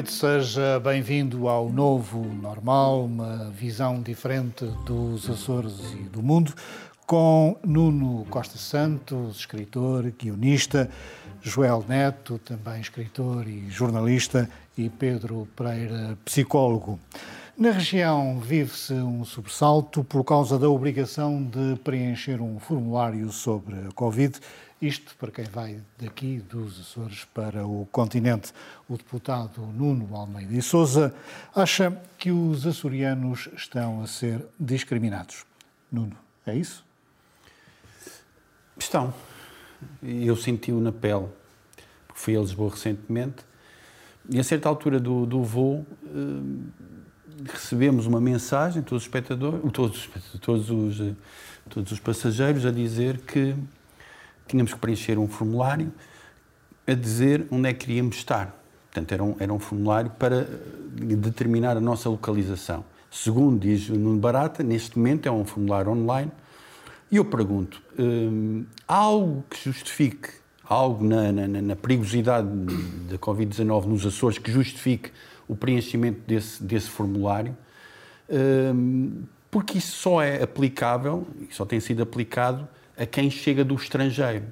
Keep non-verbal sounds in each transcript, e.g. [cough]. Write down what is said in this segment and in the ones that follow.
Noite, seja bem-vindo ao novo normal, uma visão diferente dos Açores e do mundo, com Nuno Costa Santos, escritor, guionista, Joel Neto, também escritor e jornalista, e Pedro Pereira, psicólogo. Na região vive-se um sobressalto por causa da obrigação de preencher um formulário sobre a Covid isto para quem vai daqui dos Açores para o continente. O deputado Nuno Almeida e Souza acha que os açorianos estão a ser discriminados. Nuno, é isso? Estão. Eu senti-o na pele, porque fui a Lisboa recentemente, e a certa altura do, do voo eh, recebemos uma mensagem, todos os espectadores, todos, todos, os, todos os passageiros, a dizer que tínhamos que preencher um formulário a dizer onde é que queríamos estar. Portanto, era um, era um formulário para determinar a nossa localização. Segundo diz o Nuno Barata, neste momento é um formulário online. E eu pergunto: hum, há algo que justifique, algo na, na, na perigosidade da Covid-19 nos Açores que justifique o preenchimento desse, desse formulário? Hum, porque isso só é aplicável, só tem sido aplicado a quem chega do estrangeiro.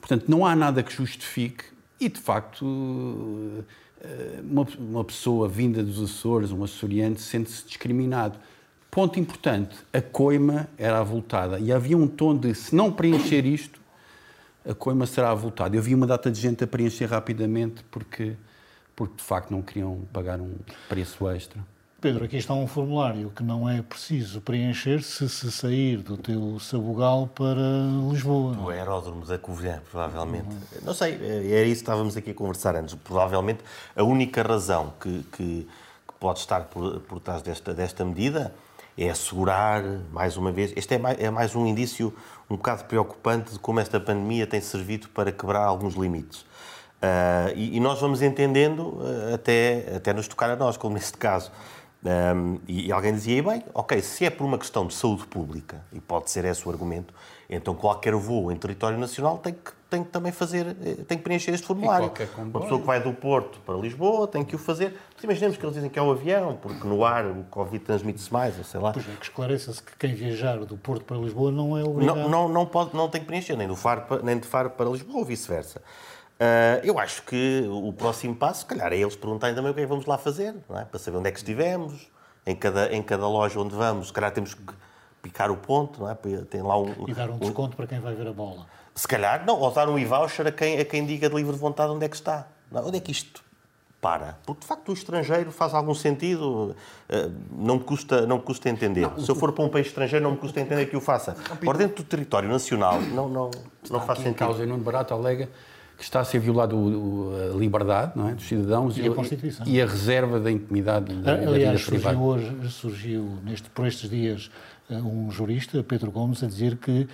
Portanto, não há nada que justifique, e de facto, eh, uma, uma pessoa vinda dos Açores, um açoriano, sente-se discriminado. Ponto importante: a coima era avultada e havia um tom de se não preencher isto, a coima será avultada. Eu vi uma data de gente a preencher rapidamente porque, porque de facto não queriam pagar um preço extra. Pedro, aqui está um formulário que não é preciso preencher se se sair do teu sabugal para Lisboa. O aeródromo da Covilhã, provavelmente. Uhum. Não sei, é isso que estávamos aqui a conversar antes. Provavelmente a única razão que, que, que pode estar por, por trás desta, desta medida é assegurar, mais uma vez, este é mais, é mais um indício um bocado preocupante de como esta pandemia tem servido para quebrar alguns limites. Uh, e, e, nós vamos entendendo uh, até, até nos tocar a nós, como neste caso. Um, e, e, alguém dizia, bem, ok, se é por uma questão de saúde pública, e pode ser esse o argumento, então qualquer voo em território nacional tem que, tem que também fazer, eh, tem que preencher este formulário. Uma pessoa que vai do Porto para Lisboa tem que o fazer. Mas imaginemos que eles dizem que é o avião, porque no ar o Covid transmite-se mais, ou sei lá. Pois é, que esclareça-se que quem viajar do Porto para Lisboa não é obrigado. Não, não, não, pode, não tem que preencher, nem, do Faro, nem de Faro para Lisboa ou vice-versa. Uh, eu acho que o próximo passo, se calhar, é eles perguntarem também o que é que vamos lá fazer, é? para saber onde é que estivemos, em cada, em cada loja onde vamos, se calhar temos que picar o ponto, não é? Tem lá um, e dar um desconto um... para quem vai ver a bola. Se calhar, não, ou dar um e-voucher a quem, a quem diga de livre vontade onde é que está. Não, onde é que isto para? Porque, de facto, o estrangeiro faz algum sentido, ah, não me custa, não me custa entender. Não, Se eu for para um país estrangeiro, não me custa entender que o faça. Por dentro do território nacional, não, não, não faz sentido. causa, em barato, alega que está a ser violado a liberdade é, dos cidadãos e, a, Constituição. e a reserva da intimidade da, Aliás, da vida surgiu hoje, surgiu neste, por estes dias eh, um jurista, Pedro Gomes, a dizer que uh,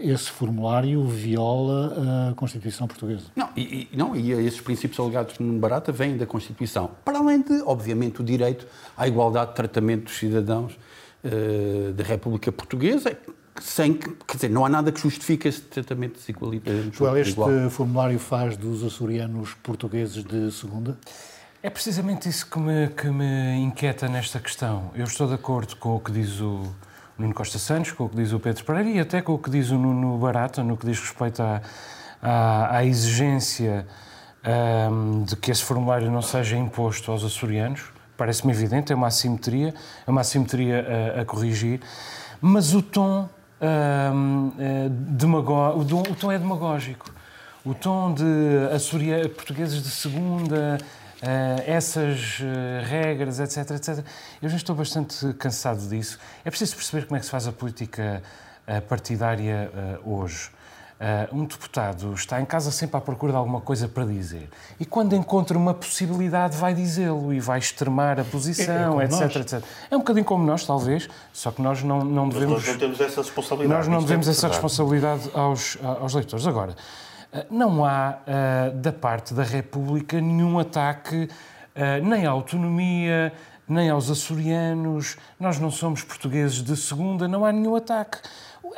esse formulário viola a Constituição portuguesa. Não, e, não, e esses princípios alegados no Barata vêm da Constituição, para além de, obviamente, o direito à igualdade de tratamento dos cidadãos uh, da República Portuguesa, sem que, quer dizer, não há nada que justifique esse tratamento desigualitário. Joel, este igual. formulário faz dos açorianos portugueses de segunda? É precisamente isso que me, que me inquieta nesta questão. Eu estou de acordo com o que diz o Nuno Costa Santos, com o que diz o Pedro Pereira e até com o que diz o Nuno Barata, no que diz respeito à, à, à exigência um, de que esse formulário não seja imposto aos açorianos. Parece-me evidente, é uma assimetria, é uma assimetria a, a corrigir, mas o tom uh, demago... o tom é demagógico. O tom de açoria... portugueses de segunda, uh, essas uh, regras, etc, etc. Eu já estou bastante cansado disso. É preciso perceber como é que se faz a política uh, partidária hoje. Uh, um deputado está em casa sempre à procura de alguma coisa para dizer. E quando encontra uma possibilidade, vai dizê-lo e vai extremar a posição, é, é etc, etc. É um bocadinho como nós, talvez, só que nós não, não devemos. Mas nós não temos essa responsabilidade. Nós não devemos é essa responsabilidade aos, aos leitores. Agora, uh, não há uh, da parte da República nenhum ataque nem à autonomia, nem aos açorianos. Nós não somos portugueses de segunda, não há nenhum ataque.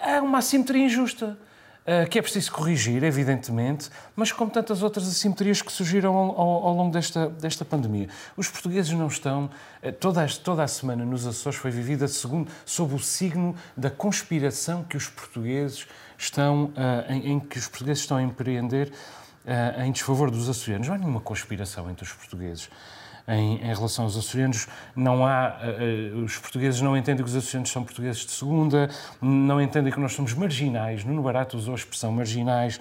Há uma assimetria injusta. Uh, que é preciso corrigir, evidentemente, mas como tantas outras assimetrias que surgiram ao, ao, longo desta, desta pandemia. Os portugueses não estão. Uh, toda, toda a semana nos Açores foi vivida segundo, sob o signo da conspiração que os portugueses estão, uh, em, em, que os portugueses estão a empreender em desfavor dos açorianos. Não há nenhuma conspiração entre os portugueses em, em relação aos açorianos. Não há, uh, os portugueses não entendem que os açorianos são portugueses de segunda, não entendem que nós somos marginais. Nuno Barato usou a expressão marginais.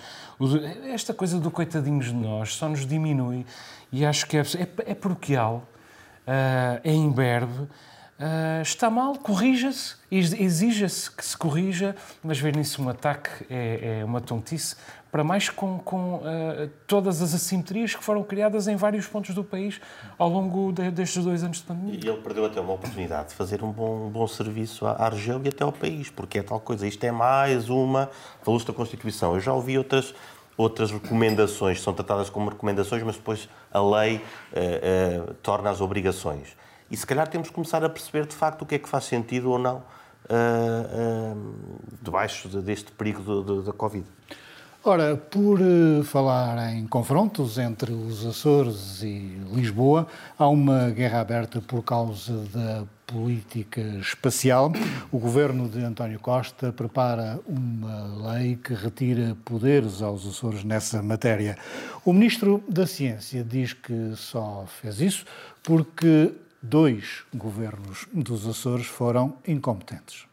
Esta coisa do coitadinhos de nós só nos diminui e acho que é, é, é paroquial, uh, é imberbe. Uh, está mal, corrija-se, exija-se que se corrija, mas ver nisso um ataque é, é uma tontice, para mais com, com uh, todas as assimetrias que foram criadas em vários pontos do país ao longo de, destes dois anos de pandemia. E ele perdeu até uma oportunidade de fazer um bom, um bom serviço à, região e até ao país, porque é tal coisa. Isto é mais uma. Falou-se da Constituição. Eu já ouvi outras outras recomendações, são tratadas como recomendações, mas depois a lei uh, uh, torna as obrigações. E se calhar temos que começar a perceber de facto o que é que faz sentido ou não uh, debaixo deste perigo da Covid. Ora, por uh, falar em confrontos entre os Açores e Lisboa, há uma guerra aberta por causa da política espacial. O governo de António Costa prepara uma lei que retira poderes aos Açores nessa matéria. O ministro da Ciência diz que só fez isso porque dois governos dos Açores foram incompetentes.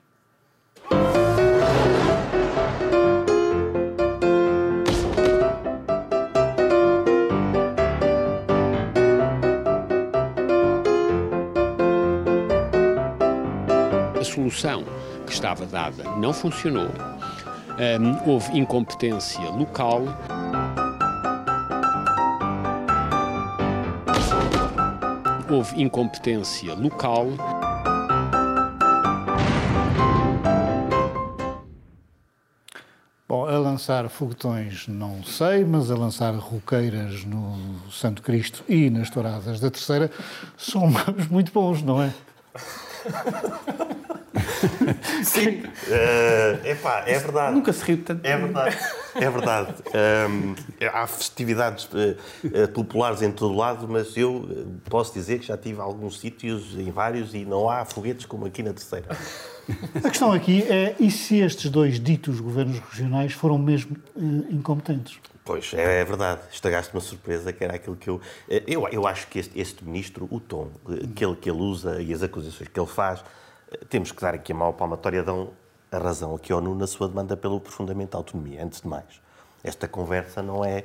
solução que estava dada não funcionou. Um, houve incompetência local. Houve incompetência local. Bom, a lançar foguetões não sei, mas a lançar roqueiras no Santo Cristo e nas touradas da Terceira são [laughs] muito bons, não é? [laughs] Sim. Uh, epá, é verdade. Nunca se riu tanto. É verdade. É verdade. Um, há festividades uh, populares em todo lado, mas eu posso dizer que já tive alguns sítios, em vários, e não há foguetes como aqui na terceira. A questão aqui é, e se estes dois ditos governos regionais foram mesmo uh, incompetentes? Pois, é, é verdade. Estragaste uma surpresa, que era aquilo que eu... Eu, eu acho que este, este ministro, o tom que ele, que ele usa e as acusações que ele faz temos que dar aqui a maior palmatória, dão a razão aqui ao ONU na sua demanda pelo aprofundamento da autonomia, antes de mais. Esta conversa não é.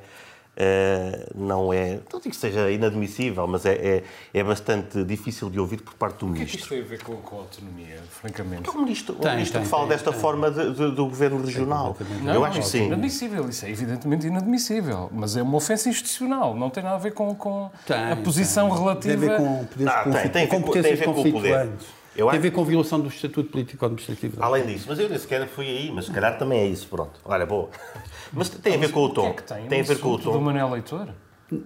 Uh, não é. Não digo que seja inadmissível, mas é, é, é, bastante difícil de ouvir por parte do ministro. O que é que isto tem a ver com, com a autonomia, francamente? Porque o ministro, tem, o ministro tem, fala tem, desta forma de, de, do governo regional. Não, Eu acho que sim. inadmissível, isso é evidentemente inadmissível, mas é uma ofensa institucional, não tem nada a ver com, com a posição relativa. Tem a ver com, poderes, ah, tem, tem, tem a ver com o poder. Eu Tem a ver com a violação do Estatuto Político-Administrativo. Além disso, mas eu nem sequer fui aí, mas se calhar também é isso, pronto. Olha, boa. [laughs] Mas tem a ver com o tom. O que é que tem? Tem a ver com o tom. do Manuel Leitor?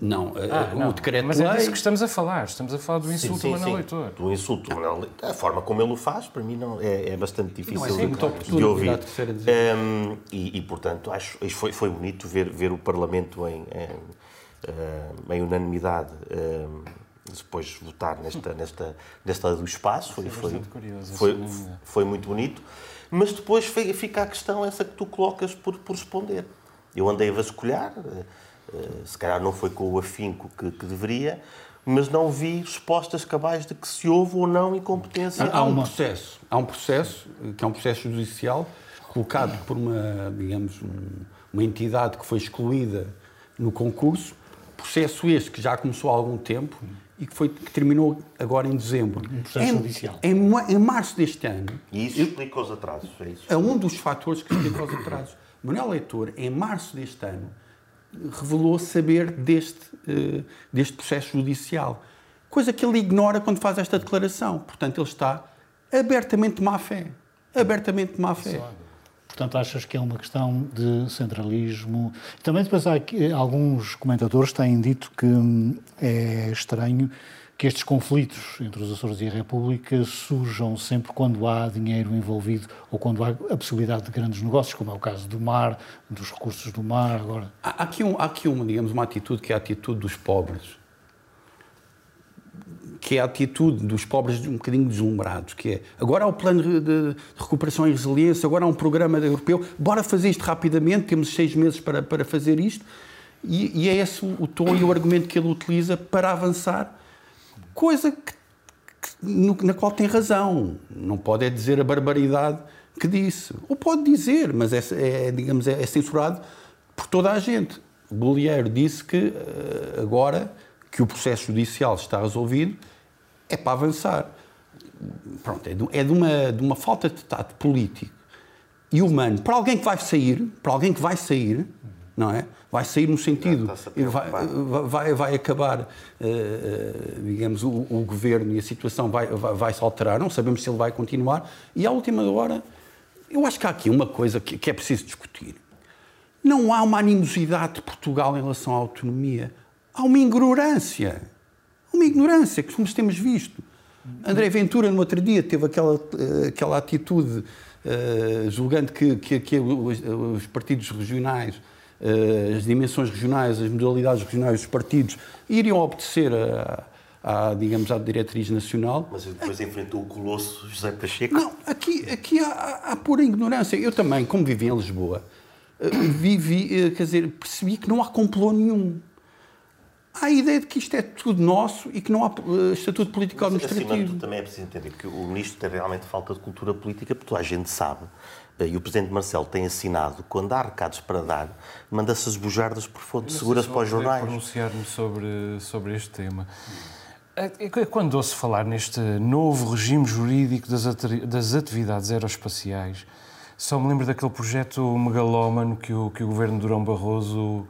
Não, eh, ah, o não. decreto Mas é disso que estamos a falar. Estamos a falar do insulto sim, sim, do Manuel Leitor. Do insulto do Manuel Leitor. A forma como ele o faz, para mim, não, é, é bastante difícil não, é de, de, ouvir. Um, e, e, portanto, acho foi, foi bonito ver, ver o Parlamento em, em, em unanimidade. Um, depois votar nesta, nesta, nesta do espaço. Foi, foi, curioso, foi, foi, muito bonito. Mas depois fica a questão essa que tu colocas por, por responder. Eu andei a vasculhar, eh, eh, se calhar não foi com o afinco que, que deveria, mas não vi respostas cabais de que se houve ou não incompetência. Há, há um processo, há um processo, que é um processo judicial, colocado por uma, digamos, uma entidade que foi excluída no concurso, processo este que já começou há algum tempo, e que, foi, que terminou agora em dezembro. Um processo em, judicial. Em, em, março deste ano. E isso explica os atrasos, é isso? É um dos fatores que explica os atrasos. Manuel Leitor, em março deste ano, revelou saber deste, uh, deste processo judicial. Coisa que ele ignora quando faz esta declaração. Portanto, ele está abertamente má fé. Abertamente má fé. Portanto, achas que é uma questão de centralismo? Também depois há aqui, alguns comentadores têm dito que hum, é estranho que estes conflitos entre os Açores e a República surjam sempre quando há dinheiro envolvido ou quando há a possibilidade de grandes negócios, como é o caso do mar, dos recursos do mar agora. Há aqui, um, há aqui uma, digamos, uma atitude que é a atitude dos pobres, que é a atitude dos pobres um bocadinho deslumbrados, que é agora há o plano de recuperação e resiliência, agora há um programa europeu, bora fazer isto rapidamente, temos seis meses para, para fazer isto, e, e é esse o tom e o argumento que ele utiliza para avançar coisa que, que, na qual tem razão. Não pode é dizer a barbaridade que disse. Ou pode dizer, mas é, é digamos, é, é, censurado por toda a gente. O Bolieiro disse que eh, agora que o processo judicial está resolvido, é para avançar. Pronto, é de, é de uma, de uma falta de tato político e humano. Para alguém que vai sair, para alguém que vai sair, não é? vai sair no sentido, vai, vai, vai acabar, uh, digamos, o, o, governo e a situação vai, vai, vai, se alterar, não sabemos se ele vai continuar, e à última hora, eu acho que há aqui uma coisa que, que é preciso discutir. Não há uma animosidade de Portugal em relação à autonomia, há uma ignorância, uma ignorância que como temos visto. André Ventura, no outro dia, teve aquela, eh, aquela atitude uh, julgando que, que, que os, os partidos regionais eh, as dimensões regionais, as modalidades regionais dos partidos iriam obedecer a, à, digamos, à diretriz nacional. Mas depois enfrentou o colosso José Pacheco. Não, aqui, aqui há, há pura ignorância. Eu também, como vivi em Lisboa, vivi, quer dizer, percebi que não há complô nenhum. Há a ideia de que isto é tudo nosso e que não há estatuto político administrativo. Acima de tudo, também é preciso entender que o ministro tem realmente falta de cultura política, porque toda a gente sabe e o Presidente Marcelo tem assinado, quando há recados para dar, manda-se as bujardas por fontes seguras para os jornais. pronunciar-me sobre, sobre este tema. É, é quando ouço falar neste novo regime jurídico das, das atividades aeroespaciais, só me lembro daquele projeto megalómano que o, que o governo Durão Barroso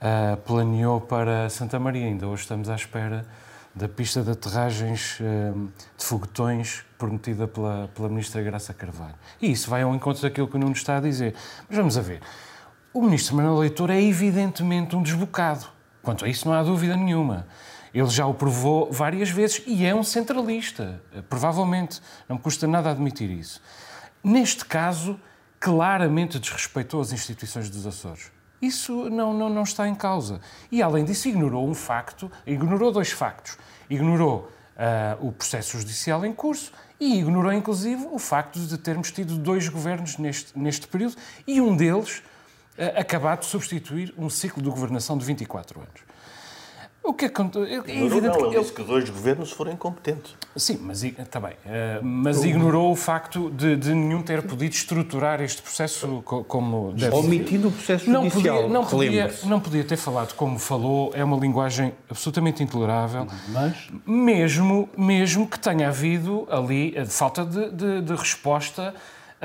uh, planeou para Santa Maria. Ainda hoje estamos à espera da pista de aterragens uh, de foguetões prometida pela, pela Ministra Graça Carvalho. E isso vai ao encontro daquilo que o Nuno está a dizer. Mas vamos a ver. O Ministro Manuel Leitor é evidentemente um desbocado. Quanto a isso não há dúvida nenhuma. Ele já o provou várias vezes e é um centralista. Provavelmente. Não me custa nada admitir isso. Neste caso, claramente desrespeitou as instituições dos Açores. Isso não, não, não está em causa. E, além disso, ignorou um facto, ignorou dois factos. Ignorou uh, o processo judicial em curso e ignorou, inclusive, o facto de termos tido dois governos neste, neste período e um deles uh, acabado de substituir um ciclo de governação de 24 anos. O que acontece? É evidente não, não, ele disse que dois governos foram incompetentes. Sim, mas também. Uh, mas ignorou o facto de, de, nenhum ter podido estruturar este processo como deve Omitindo o processo judicial. Não podia, não, podia, não podia ter falado como falou, é uma linguagem absolutamente intolerável. Mas? Mesmo, mesmo que tenha havido ali a falta de, de, de resposta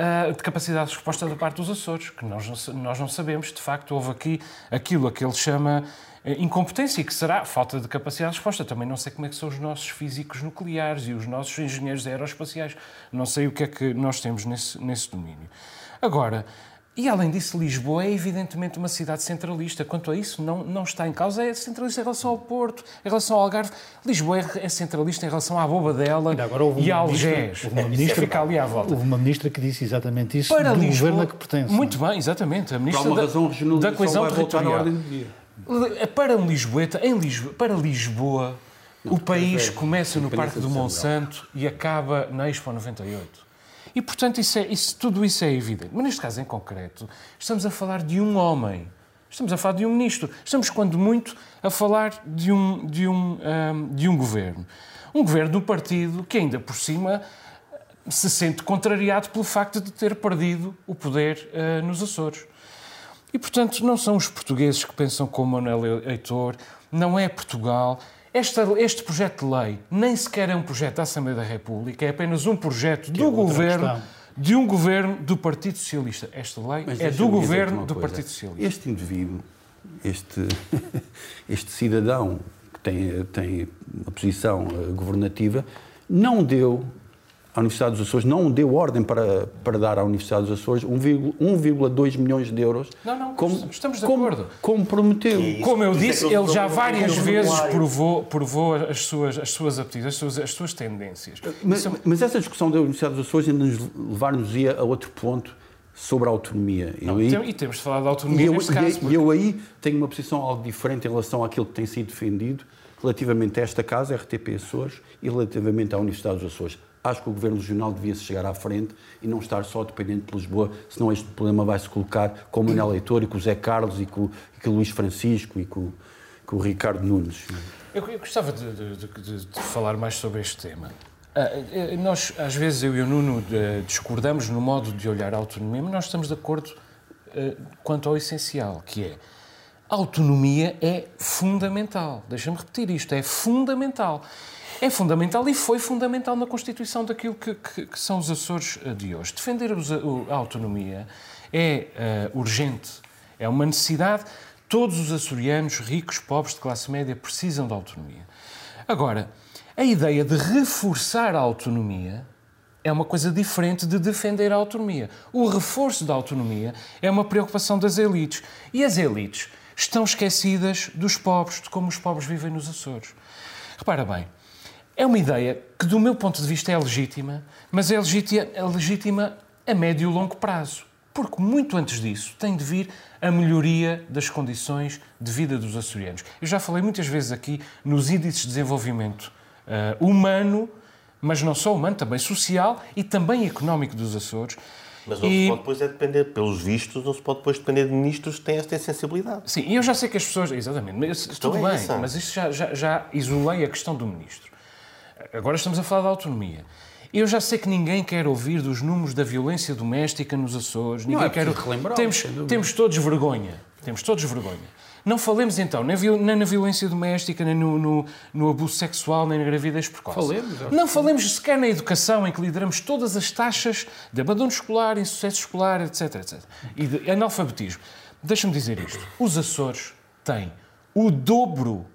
uh, de capacidade de resposta da parte dos Açores, que nós não, nós não sabemos. De facto, houve aqui aquilo a que ele chama eh, incompetência, que será falta de capacidade de resposta. Também não sei como é que são os nossos físicos nucleares e os nossos engenheiros aeroespaciais. Não sei o que é que nós temos nesse, nesse domínio. Agora, e além disso, Lisboa é evidentemente uma cidade centralista. Quanto a isso, não, não está em causa. É centralista em relação ao Porto, em relação ao Algarve. Lisboa é, é centralista em relação à Bobadela e a Algés. Houve uma, ministra, fica ali à volta. houve uma ministra que disse exatamente isso para do Lisboa, governo a que pertence. Muito bem, exatamente. A ministra Por uma da, razão da coesão territorial. Para um Lisboeta, em Lisboa, para Lisboa, o país é, começa no Parque do Monsanto e acaba na Expo 98. E, portanto, isso é, isso, tudo isso é evidente. Mas, neste caso em concreto, estamos a falar de um homem. Estamos a falar de um ministro. Estamos, quando muito, a falar de um, de um, um de um governo. Um governo do partido que, ainda por cima, se sente contrariado pelo facto de ter perdido o poder uh, nos Açores. E, portanto, não são os portugueses que pensam como Manuel Heitor, não é Portugal. Esta, este projeto de lei nem sequer é um projeto da Assembleia da República, é apenas um projeto que do é governo, questão. de um governo do Partido Socialista. Esta lei Mas é do governo do Partido Socialista. Este indivíduo, este, [laughs] este cidadão que tem, tem uma posição eh, governativa, não deu a Universidade dos Açores não deu ordem para, para dar à Universidade dos Açores 1,2 milhões de euros. Não, não, como, estamos de como, acordo. Como prometeu. Isso, Como eu é disse, ele já várias sou vezes provou, provou as suas, as suas aptidões, as suas, as suas tendências. Mas, Isso é- mas essa discussão da Universidade dos Açores ainda nos levar-nos-ia a outro ponto sobre a autonomia. Eu aí- E temos de falar da E autonomia eu, neste e- caso. e eu aí tenho uma posição algo diferente em relação àquilo que tem sido defendido relativamente a esta casa, RTP Açores, e relativamente à Universidade dos Açores. Acho que o Governo Regional devia-se chegar à frente e não estar só dependente de Lisboa, senão este problema vai se colocar com o Manuel Leitor e com o Zé Carlos e com, e com o Luís Francisco e com, com o Ricardo Nunes. Eu, eu gostava de, de- de- de- falar mais sobre este tema. Ah, eh, nós, às vezes, eu e o Nuno eh, discordamos no modo de olhar a autonomia, mas nós estamos de acordo eh, quanto ao essencial, que é a autonomia é fundamental. Deixa-me repetir isto, é fundamental. É fundamental e foi fundamental na constituição daquilo que, que- que são os Açores eh, de hoje. Defender os- o- a autonomia é eh, urgente, é uma necessidade. Todos os açorianos, ricos, pobres, de classe média, precisam da autonomia. Agora, a ideia de reforçar a autonomia é uma coisa diferente de defender a autonomia. O reforço da autonomia é uma preocupação das elites. E as elites estão esquecidas dos pobres, de como os pobres vivem nos Açores. Repara bem, é uma ideia que, do meu ponto de vista, é legítima, mas é legítima, é legítima a médio e longo prazo. Porque muito antes disso tem de vir a melhoria das condições de vida dos açorianos. Eu já falei muitas vezes aqui nos índices de desenvolvimento eh, humano, mas não só humano, também social e também económico dos Açores. Mas não E- se pode depois é depender, pelos vistos, não se pode depois depender de ministros que têm esta sensibilidade. Sim, e eu já sei que as pessoas. Exatamente, mas tudo é bem, essa. mas isto já, já, já isolei a questão do ministro. Agora estamos a falar da autonomia. Eu já sei que ninguém quer ouvir dos números da violência doméstica nos Açores. Ninguém é quer. relembrar, Temos, temos todos vergonha. Temos todos vergonha. Não falemos então nem, nem na violência doméstica, nem no, no- no abuso sexual, nem na gravidez precoce. Falemos, Não falemos sequer na educação, em que lideramos todas as taxas de abandono escolar, insucesso escolar, etc, etc. E de analfabetismo. Deixa-me dizer isto. Os Açores têm o dobro,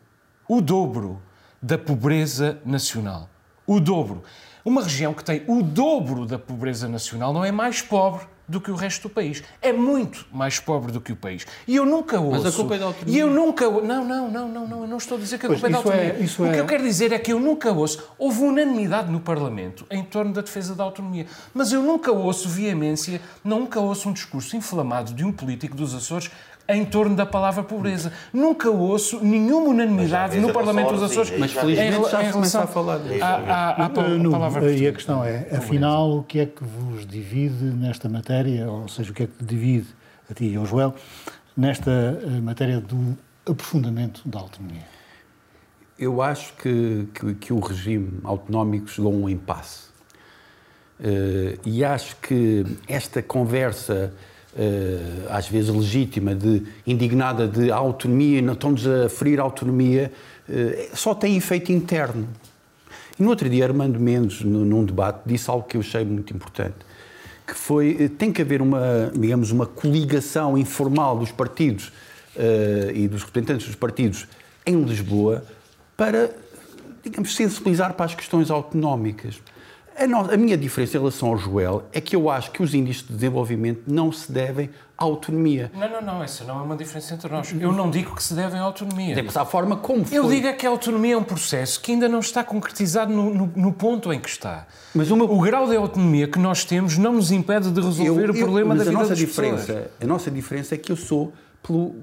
o dobro da pobreza nacional. O dobro. Uma região que tem o dobro da pobreza nacional não é mais pobre do que o resto do país. É muito mais pobre do que o país. E eu nunca ouço... a culpa é da autonomia. E eu nunca... Não, não, não, não, não. Eu não estou a dizer que a Pois, culpa é da é- autonomia. isso o que é- eu quero dizer é que eu nunca ouço... Houve unanimidade no Parlamento em torno da defesa da autonomia. Mas eu nunca ouço veemência, nunca ouço um discurso inflamado de um político dos Açores em torno da palavra pobreza. Nunca ouço nenhuma unanimidade no Parlamento dos Açores Mas felizmente já se começa relação a falar disso. à- Uh, palavra e a questão é, afinal, o que é que vos divide nesta matéria, ou seja, o que é que divide a ti e ao Joel, nesta uh, matéria do aprofundamento da autonomia? Eu acho que, que, que o regime autonómico chegou a um impasse. Eh, e acho que esta conversa, eh, às vezes legítima, de, indignada de autonomia, não estamos a ferir a autonomia, eh, só tem efeito interno. E no outro dia, Armando Mendes, num debate, disse algo que eu achei muito importante, que foi, eh, tem que haver uma, digamos, uma coligação informal dos partidos eh, e dos representantes dos partidos em Lisboa para, digamos, sensibilizar para as questões autonómicas. A, no- a minha diferença em relação ao Joel é que eu acho que os índices de desenvolvimento não se devem à autonomia. Não, não, não. Essa não é uma diferença entre nós. Eu não digo que se devem à autonomia. Temos a forma como foi. Eu digo é que a autonomia é um processo que ainda não está concretizado no, no- no ponto em que está. Mas uma- O grau de autonomia que nós temos não nos impede de resolver o problema da a vida nossa das diferença, pessoas. A nossa diferença é que eu sou pelo-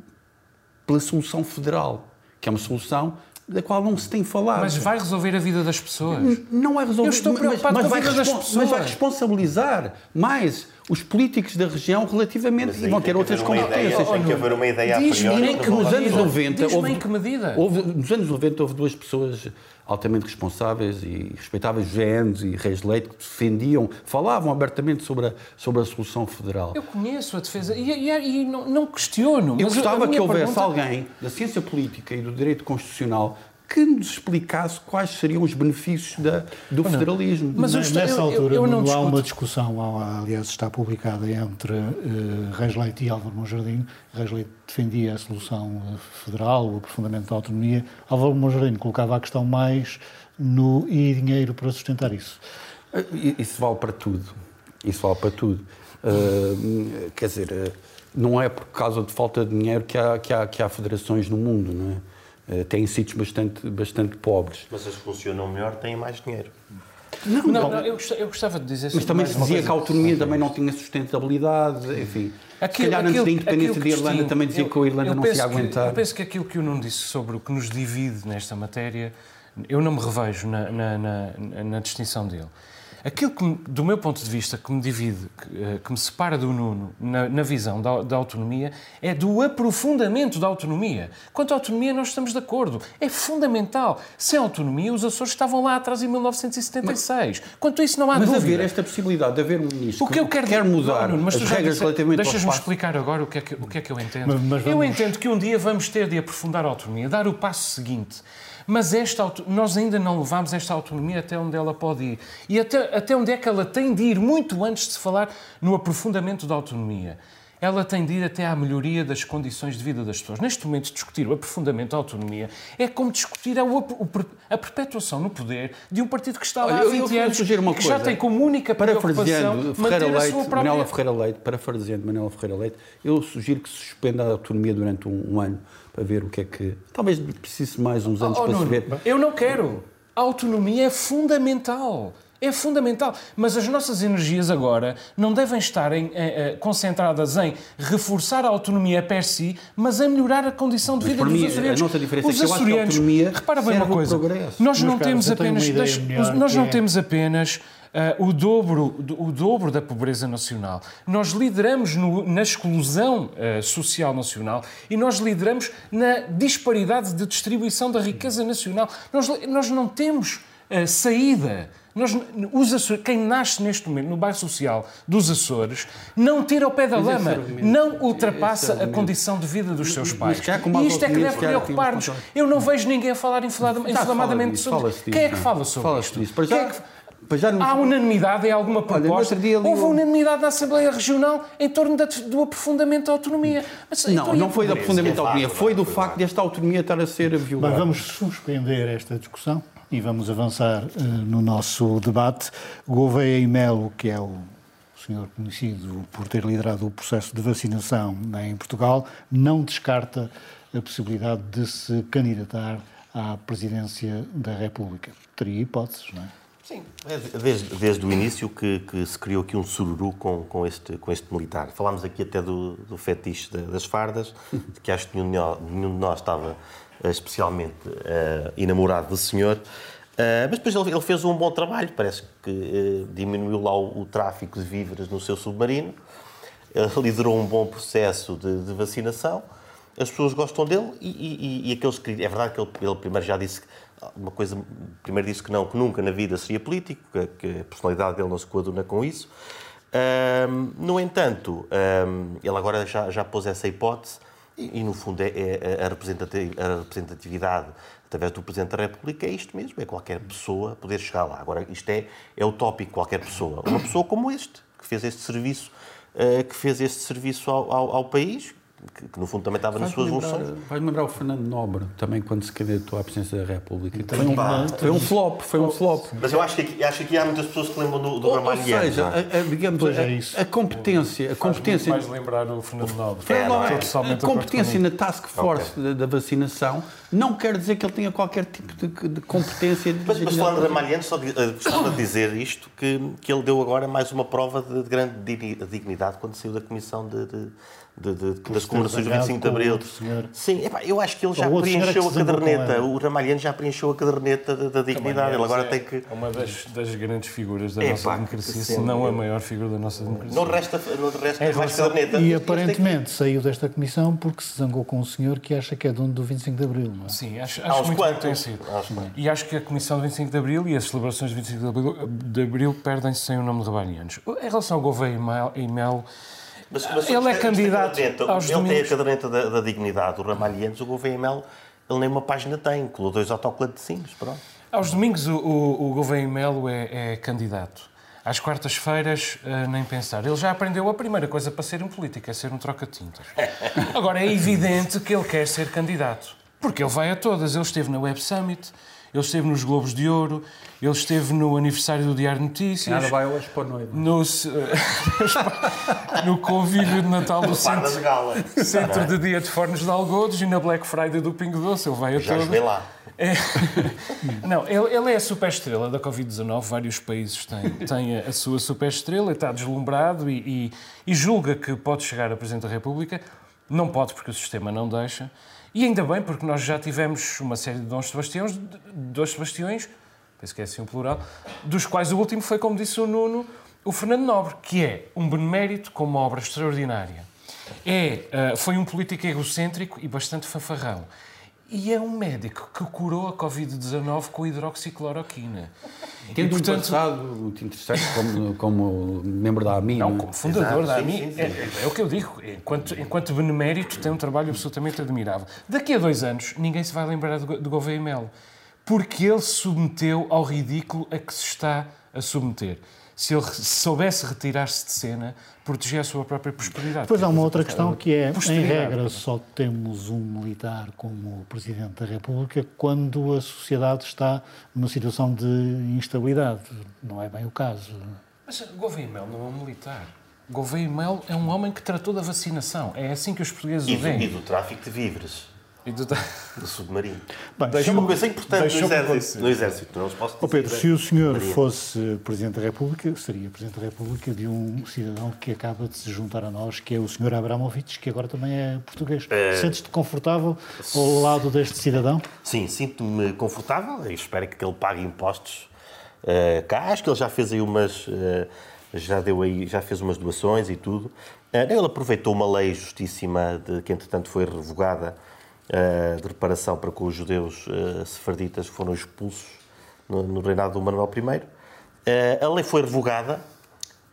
pela solução federal, que é uma solução da qual não se tem falado. Mas vai resolver a vida das pessoas. Não é resolver. Eu estou mas- preocupado mas, com a vai vida das respon- Mas vai pessoas. responsabilizar mais os políticos da região relativamente Mas e vão ter outras competências. Tem que haver uma ideia a priori. que nos anos 90 Diz-me houve, em que medida. houve- nos anos 90 houve duas pessoas altamente responsáveis e respeitáveis, Genes e Reis Leite, que defendiam, falavam abertamente sobre a, sobre a solução federal. Eu conheço a defesa e, e- e não, não questiono. Eu gostava que houvesse pergunta- alguém da ciência política e do direito constitucional que nos explicasse quais seriam os benefícios da, do federalismo. Mas eu Nessa eu- eu- altura, eu não Nuno, há uma discussão, aliás, está publicada entre uh, Reis Leite e Álvaro Monjardim. Reis Leite defendia a solução eh, federal, o aprofundamento da autonomia. Álvaro Monjardim colocava a questão mais no e dinheiro para sustentar isso. Isso vale para tudo. Isso vale para tudo. Uh, quer dizer, não é por causa de falta de dinheiro que há, que há, que há federações no mundo, não é? Uh, têm sítios bastante, bastante pobres. Mas as que funcionam melhor têm mais dinheiro. Não, não, não eu, gostava, eu, gostava, de dizer Mas também se dizia que a autonomia também não tinha sustentabilidade, enfim. Aquilo, se calhar antes da independência da Irlanda também dizia eu, que a Irlanda não se ia aguentar. Que, eu penso que aquilo que o Nuno disse sobre o que nos divide nesta matéria, eu não me revejo na, na, na, na distinção dele. Aquilo que, do meu ponto de vista, que me divide, que, eh, que me separa do Nuno na, na visão da, da, autonomia, é do aprofundamento da autonomia. Quanto à autonomia, nós estamos de acordo. É fundamental. Sem autonomia, os Açores estavam lá atrás em 1976. Mas, Quanto a isso, não há mas dúvida. Mas haver esta possibilidade de haver um ministro o que eu quero, quer mudar não, mas as regras relativamente Deixas-me explicar agora o que é que, o que, é que eu entendo. Mas, mas vamos... Eu entendo que um dia vamos ter de aprofundar a autonomia, dar o passo seguinte mas esta, nós ainda não levamos esta autonomia até onde ela pode ir. E até, até onde é que ela tem de ir, muito antes de se falar no aprofundamento da autonomia ela tem de ir até à melhoria das condições de vida das pessoas. Neste momento, discutir o aprofundamento da autonomia é como discutir a, a perpetuação no poder de um partido que está lá há 20 anos que já tem como única preocupação Ferreira Leite, a sua própria... Manela Ferreira Leite, parafraseando Manela Ferreira Leite, eu sugiro que se suspenda a autonomia durante um, um ano para ver o que é que. Talvez precise mais uns anos oh, para se ver. Eu não quero. A autonomia é fundamental. É fundamental. Mas as nossas energias agora não devem estar em, eh, concentradas em reforçar a autonomia per si, mas em melhorar a condição de vida dos mim, açorianos. A nossa diferença Os é que eu açorianos, acho que a autonomia repara bem uma coisa. Nós não temos apenas. nós não é... temos apenas uh, o, dobro, o dobro da pobreza nacional. Nós lideramos no, na exclusão uh, social nacional e nós lideramos na disparidade de distribuição da riqueza nacional. Nós, nós não temos uh, saída. Nós, os Açores, quem nasce neste momento no bairro social dos Açores não tira o pé da lama, não ultrapassa a condição de vida dos seus pais. E isto é que deve preocupar-nos. Eu não vejo ninguém a falar inflamadamente sobre isso. Quem é que fala sobre isto? Quem é que não... Há unanimidade em alguma proposta? Olha, Houve unanimidade na Assembleia Regional em torno da, do aprofundamento da autonomia. Mas, não, então, não foi do aprofundamento da autonomia, foi do facto desta autonomia estar a ser violada. Mas vamos suspender esta discussão e vamos avançar uh, no nosso debate. Gouveia e Melo, que é o senhor conhecido por ter liderado o processo de vacinação em Portugal, não descarta a possibilidade de se candidatar à presidência da República. Teria hipóteses, não é? Sim, desde, desde o início que, que, se criou aqui um sururu com, com, este, com este militar. Falámos aqui até do, do fetiche das fardas, que acho que nenhum nenhum de nós estava uh, especialmente uh, enamorado do senhor. Uh, mas depois ele, ele, fez um bom trabalho, parece que diminuiu lá o, o, tráfico de víveres no seu submarino, [laughs] liderou um bom processo de, de vacinação, as pessoas gostam dele e, e, e, aqueles que. É verdade que ele, ele primeiro já disse que uma coisa, primeiro disse que não, que nunca na vida seria político, que, que a personalidade dele não se coaduna com isso. Um, no entanto, um, ele agora já, já pôs essa hipótese e, e no fundo, é, é a, representatividade através do Presidente da República é isto mesmo, é qualquer pessoa poder chegar lá. Agora, isto é, é utópico, qualquer pessoa. Uma pessoa como este, que fez este serviço, uh, que fez este serviço ao, ao, ao país, que, que, no fundo também estava nas suas funções. Vai-me lembrar o Fernando Nobre, também quando se candidatou à presidência da República. Foi um, foi um flop, foi um flop. Mas eu acho que, aqui, acho que aqui há muitas pessoas que lembram do, do ou. Ou seja, a, a, digamos, a, é a, competência... A competência mais lembrar o Fernando Nobre. É, é? A competência na task force okay. da, da, vacinação não quer dizer que ele tenha qualquer tipo de, de competência... Mas, mas falando de Ramalhiano, só eh, gostava de dizer isto, que, que ele deu agora mais uma prova de, de grande dignidade quando saiu da Comissão de, de de, de, das comemorações do 25 de Abril. Sim, epá, eu acho que ele já preencheu a caderneta. O Ramalhano já preencheu a caderneta da, da dignidade. Ele agora é, tem que. É uma das, das grandes figuras da nossa democracia, se não a maior figura da nossa democracia. Não resta, não resta é mais caderneta. E aparentemente saiu desta comissão porque se zangou com um senhor que acha que é dono do 25 de Abril. Não é? Sim, acho, acho muito que tem sido. E acho que a Comissão do 25 de Abril e as celebrações do 25 de Abril, de Abril perdem-se sem o nome de Ramalhianos. Em relação ao Gouveia e Melo, mas, mas ele é candidato aos Ele domingos. tem a caderneta da, da dignidade, o Ramalhianos, o Gouveia Mel, ele nem uma página tem, com dois autocolantecinhos, pronto. Aos domingos o, o, o Gouveia Melo é, é candidato. Às quartas-feiras, uh, nem pensar. Ele já aprendeu a primeira coisa para ser um político, é ser um troca-tintas. Agora, é evidente que ele quer ser candidato. Porque ele vai a todas. Ele esteve na Web Summit, ele esteve nos Globos de Ouro, ele esteve no aniversário do Diário de Notícias. Nada vai hoje para a noiva. No, [laughs] no convívio de Natal do Centro, [laughs] centro de Dia de Fornos de Algodos e na Black Friday do Pingo Doce. Ele vai a Já todo. lá. É. [laughs] Não, ele, ele é a superestrela da Covid-19. Vários países têm, têm a, a sua superestrela, está deslumbrado e, e- e julga que pode chegar a Presidente da República. Não pode, porque o sistema não deixa. E ainda bem, porque nós já tivemos uma série de Dons Sebastiões, Dons Sebastiões, penso que é assim um plural, dos quais o último foi, como disse o Nuno, o Fernando Nobre, que é um benemérito com uma obra extraordinária. É, ah, foi um político egocêntrico e bastante fanfarrão. E é um médico que curou a Covid-19 com hidroxicloroquina. Tendo e, portanto, um passado muito interessante como, como membro da AMI. não, não é? como fundador Exato, da sim, AMI, sim, sim. É, é o que eu digo. Enquanto, enquanto benemérito, tem um trabalho absolutamente admirável. Daqui a dois anos, ninguém se vai lembrar de, Go- de Gouveia Melo, porque ele se submeteu ao ridículo a que se está a submeter. Se ele soubesse retirar-se de cena, protegia a sua própria prosperidade. Depois há uma outra questão que é, em regra, só temos um militar como Presidente da República quando a sociedade está numa situação de instabilidade. Não é bem o caso. Mas Gouveia Melo não é um militar. Gouveia Melo é um homem que tratou da vacinação. É assim que os portugueses E o do, e veem. do tráfico de víveres, E do- do submarino. Bem, é uma coisa importante no exército. No exército, não os posso dizer. Ó Pedro, se o senhor Maria. fosse Presidente da República, seria Presidente da República de um cidadão que acaba de se juntar a nós, que é o senhor Abramovich, que agora também é português. Sentes-te confortável ao lado deste cidadão? Sim, sinto-me confortável e espero que ele pague impostos eh, cá. Acho que ele já fez aí umas. eh, já, deu aí, já fez umas doações e tudo. Eh, ele aproveitou uma lei justíssima de, que, entretanto, foi revogada de reparação para com os judeus eh, sefarditas que foram expulsos no, reinado do Manuel I. Eh, a lei foi revogada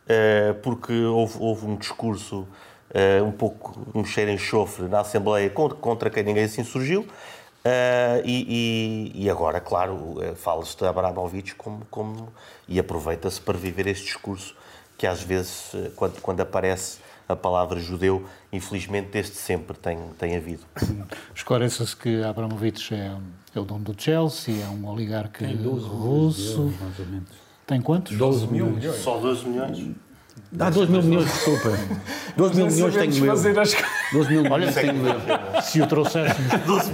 eh, porque houve, houve um discurso eh, um pouco, um cheiro em enxofre na Assembleia contra, quem ninguém se insurgiu. Eh, e, e- e agora, claro, eh, fala-se de Abramovich como, como, e aproveita-se para viver este discurso que às vezes, eh, quando, quando aparece a palavra judeu, infelizmente desde sempre tem, tem havido. Esclareça-se que Abramovich é, é o dono do Chelsea, é um oligarca russo. Tem quantos? 12 milhões. Só 12 milhões? Dá 12 mil milhões, desculpa. 12 mil milhões tenho eu. fazer as 12 mil milhões tenho eu. Se o trouxéssemos 12,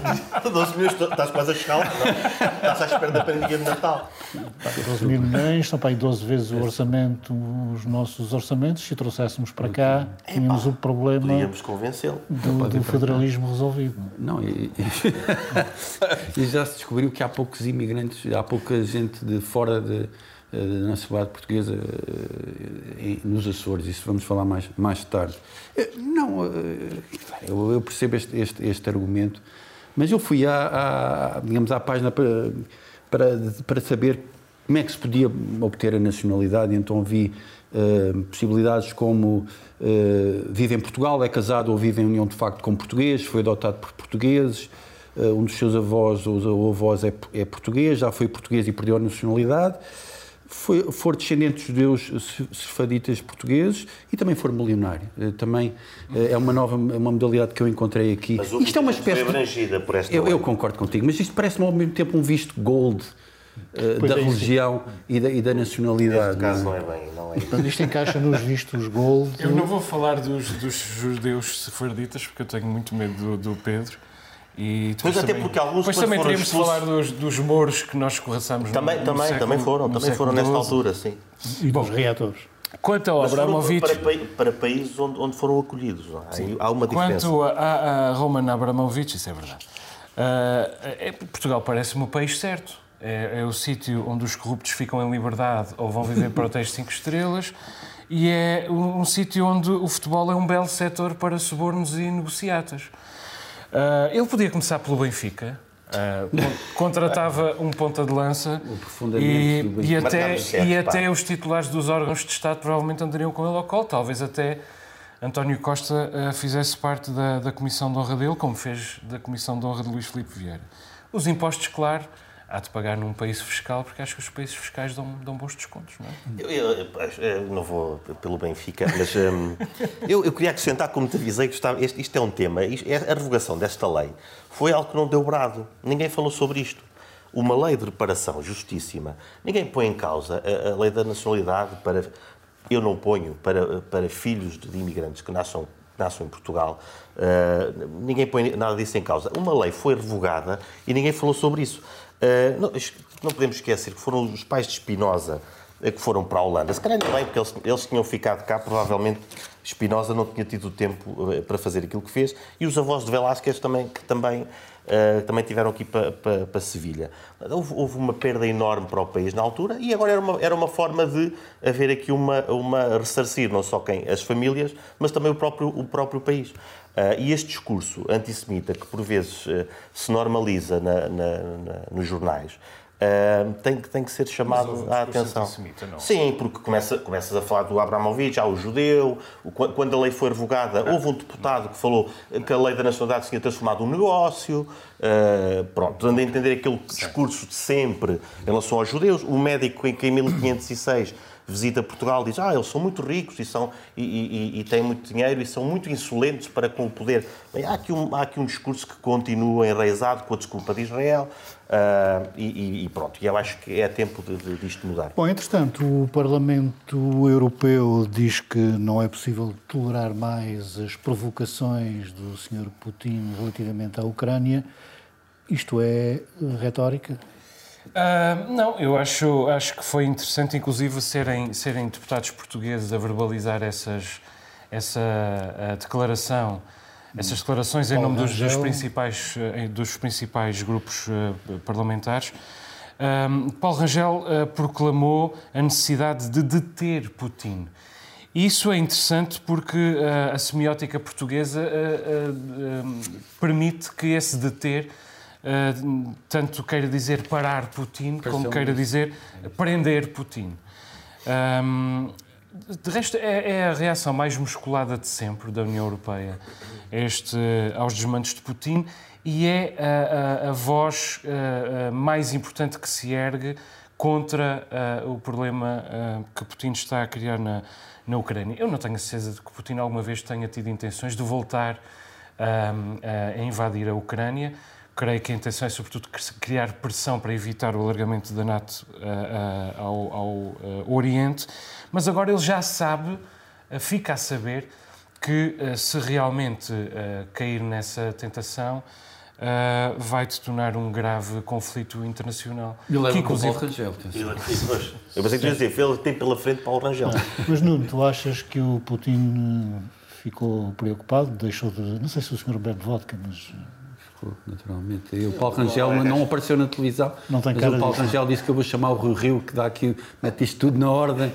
12 milhões, estás quase a chegar lá? Estás à espera da pandemia de Natal. 12 mil milhões, são para aí 12 vezes o orçamento, os nossos orçamentos, se o trouxéssemos para cá, tínhamos o problema Podíamos convencê-lo. do, do federalismo resolvido. Não, e, [laughs] e já se descobriu que há poucos imigrantes, há pouca gente de fora de, eh, da nacionalidade portuguesa eh, nos Açores. Isso vamos falar mais, mais tarde. Eh, Não, eu, percebo este, este, este argumento, mas eu fui à, à, digamos, à página para, para, para saber como é que se podia obter a nacionalidade, então vi eh, possibilidades como eh, vive em Portugal, é casado ou vive em união de facto com português, foi adotado por portugueses, eh, um dos seus avós ou avós é, é português, já foi português e perdeu a nacionalidade, foi, for descendente de judeus se- sefaditas portugueses e também for milionário. Eh, Também eh, é uma nova uma modalidade que eu encontrei aqui. Mas o- Isto é uma espécie foi abrangida por esta eu, eu concordo contigo, mas isto parece-me ao mesmo tempo um visto gold eh, Pois da é religião e da, e da nacionalidade. Neste caso não não é? é bem, não é. Portanto, isto encaixa nos vistos gold. Eu não vou falar dos, dos judeus sefarditas, porque eu tenho muito medo do, do Pedro. E depois Mas até também- porque alguns, Depois também foram teríamos de expulsos- falar dos, dos mouros que nós escorraçamos Também, no, no também, século- também foram, no também foram nesta altura, sim. E dos reatores. Quanto ao Abramovich, para, pa- para países onde, onde foram acolhidos. é? Há uma diferença. quanto a, a, a Roman Abramovich, isso é verdade. Ah, é- Portugal parece-me o país certo. É, é o sítio onde os corruptos ficam em liberdade ou vão viver para hotéis 5 estrelas e é um, um sítio onde o futebol é um belo setor para subornos e negociatas. Ah, ele podia começar pelo Benfica. con- [laughs] contratava um ponta de lança e, e até, certo, e pá. até os titulares dos órgãos de Estado provavelmente andariam com ele ao colo. Talvez até António Costa ah, fizesse parte da, da Comissão de Honra dele, como fez da Comissão de Honra de Luís Filipe Vieira. Os impostos, claro, há de pagar num país fiscal, porque acho que os países fiscais dão, dão bons descontos, não é? Eu, eu- eu não vou pelo Benfica, mas hum, eu, eu queria acrescentar, como te avisei, que estava, isto é um tema. isto- é- a revogação desta lei foi algo que não deu brado. Ninguém falou sobre isto. uma lei de reparação justíssima. Ninguém põe em causa a, a lei da nacionalidade para. Eu não ponho para, para filhos de imigrantes que nasçam nascem em Portugal, uh, ninguém põe nada disso em causa. Uma lei foi revogada e ninguém falou sobre isso. Uh, não, não, podemos esquecer que foram os pais de Espinosa que foram para a Holanda. Se calhar bem, porque eles, eles tinham ficado cá, provavelmente Espinosa não tinha tido tempo eh, para fazer aquilo que fez, e os avós de Velázquez também, que também, uh, também tiveram aqui para, para, para Sevilha. Houve, houve, uma perda enorme para o país na altura, e agora era uma, era uma forma de haver aqui uma, uma ressarcir, não só quem, as famílias, mas também o próprio, o próprio país. Uh, e este discurso antissemita, que por vezes uh, se normaliza na, na, na, nos jornais, Uh, tem, tem que ser chamado a atenção. Não. Sim, porque começa, começas a falar do Abramovich, há o judeu, o, quando a lei foi revogada, houve um deputado que falou que a lei da nacionalidade se tinha transformado num negócio. Uh, pronto, dando a entender aquele discurso de sempre em relação aos judeus. O médico que em 1506 visita Portugal diz ah, eles são muito ricos e, são, e, e, e têm muito dinheiro e são muito insolentes para com o poder. Bem, há, aqui um, há aqui um discurso que continua enraizado com a desculpa de Israel uh, e, e, pronto, e eu acho que é tempo de, de, disto mudar. Bom, entretanto, o Parlamento Europeu diz que não é possível tolerar mais as provocações do Sr. Putin relativamente à Ucrânia. Isto é retórica? Uh, não, eu acho, acho que foi interessante, inclusive, serem, serem deputados portugueses a verbalizar essas, essa declaração, essas declarações em nome dos, dos, principais, eh, dos principais grupos uh, parlamentares. Uh, Paulo Rangel uh, proclamou a necessidade de deter Putin. Isso é interessante porque a semiótica portuguesa permite que esse deter uh, tanto queira dizer parar Putin, como queira dizer prender Putin. Um, de resto, é, é, a reação mais musculada de sempre da União Europeia este, aos desmandos de Putin e é a, a, a voz a, mais importante que se ergue contra o problema que Putin está a criar na, na Ucrânia. Eu não tenho a certeza de que Putin alguma vez tenha tido intenções de voltar a invadir a Ucrânia. Creio que a intenção é, sobretudo, criar pressão para evitar o alargamento da NATO uh, uh, ao, ao uh, Oriente, mas agora ele já sabe, fica a saber, que se realmente cair nessa tentação, Uh, vai detonar um grave conflito internacional. E leva que, inclusive... o Rangel. Eu pensei que dizer, ele tem pela frente para o Rangel. Mas Nuno, tu achas que o Putin ficou preocupado, deixou de... Não sei se o senhor bebe vodka, mas naturalmente. E o Paulo Rangel não apareceu na televisão, não tem mas o Paulo Rangel disse que eu vou chamar o Rui Rio, que dá aqui, mete isto tudo na ordem.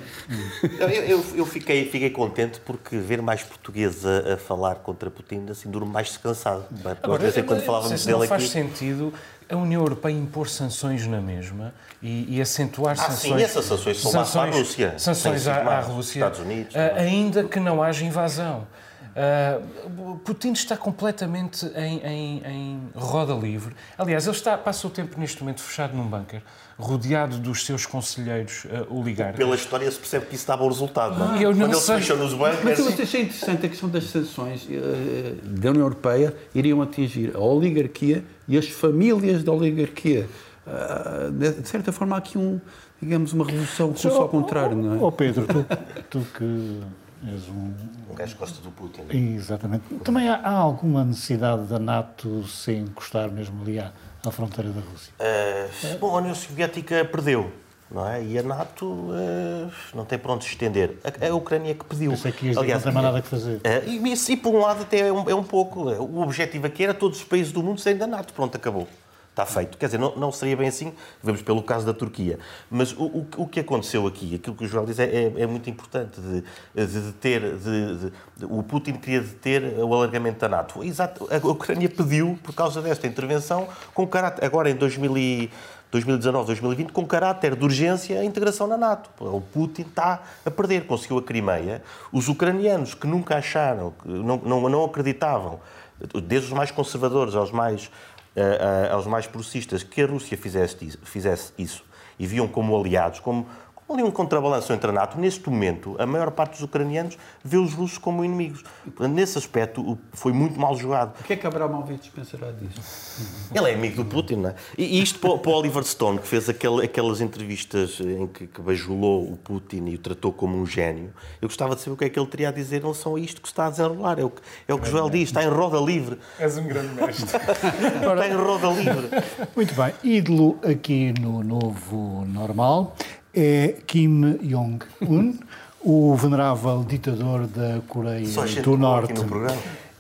Eu, eu, eu fiquei, fiquei contente porque ver mais portugueses a, a falar contra Putin assim durmo mais descansado. Agora, eu, quando falávamos dele não faz aqui... sentido a União Europeia impor sanções na mesma e, e acentuar ah, sanções. Sim, essas sanções são sanções, à Rússia. Sanções à, à Rússia. Estados Unidos. ainda que não haja invasão. Uh, Putin está completamente em, em, em, roda livre. Aliás, ele está, passa o tempo neste momento fechado num bunker, rodeado dos seus conselheiros uh, oligarcas. Pela história se percebe que isso dá bom resultado, não é? Eu não Quando sei. eles fecham nos bunkers... Mas eu achei interessante a questão das sanções uh, da União Europeia iriam atingir a oligarquia e as famílias da oligarquia. Uh, de certa forma, há aqui um, digamos, uma revolução russa ao contrário, não é? Oh Pedro, tu, tu que És um, um gajo gosta do Putin. Exatamente. Também há, há, alguma necessidade da NATO se encostar mesmo ali à, à fronteira da Rússia? Uh, bom, a União Soviética perdeu. Não é? E a NATO uh, não tem para onde se estender. A, a Ucrânia que pediu. Pensei que Aliás, não tem mais nada que fazer. Uh, e, e, por um lado, até é um, é um pouco. O objetivo aqui era todos os países do mundo serem da NATO. Pronto, acabou está feito. Quer dizer, não, não seria bem assim, vemos pelo caso da Turquia. Mas o, o, o que aconteceu aqui, aquilo que o Joel diz, é, é, é muito importante de, de deter, de, de, o Putin queria deter o alargamento da NATO. Exato, a Ucrânia pediu, por causa desta intervenção, com caráter, agora em 2000 2019, 2020, com caráter de urgência a integração na NATO. O Putin está a perder, conseguiu a Crimeia. Os ucranianos que nunca acharam, não, não, não acreditavam, desde os mais conservadores aos mais aos mais progressistas que a Rússia fizesse, fizesse isso. E viam como aliados, como, ali um contrabalanço entre a NATO. Neste momento, a maior parte dos ucranianos vê os russos como inimigos. Portanto, nesse aspecto, foi muito mal jogado. O que é que Abramovich pensará disso? Ele é amigo do Putin, não é? E isto para o Oliver Stone, que fez aquele, aquelas entrevistas em que, que bajulou o Putin e o tratou como um gênio, eu gostava de saber o que é que ele teria a dizer em relação a isto que está a desenrolar. É o que, é o que Joel diz, está em roda livre. És um grande mestre. [laughs] está em roda livre. Muito bem. Ídolo aqui no Novo Normal é Kim Jong-un, o venerável ditador da Coreia do Norte.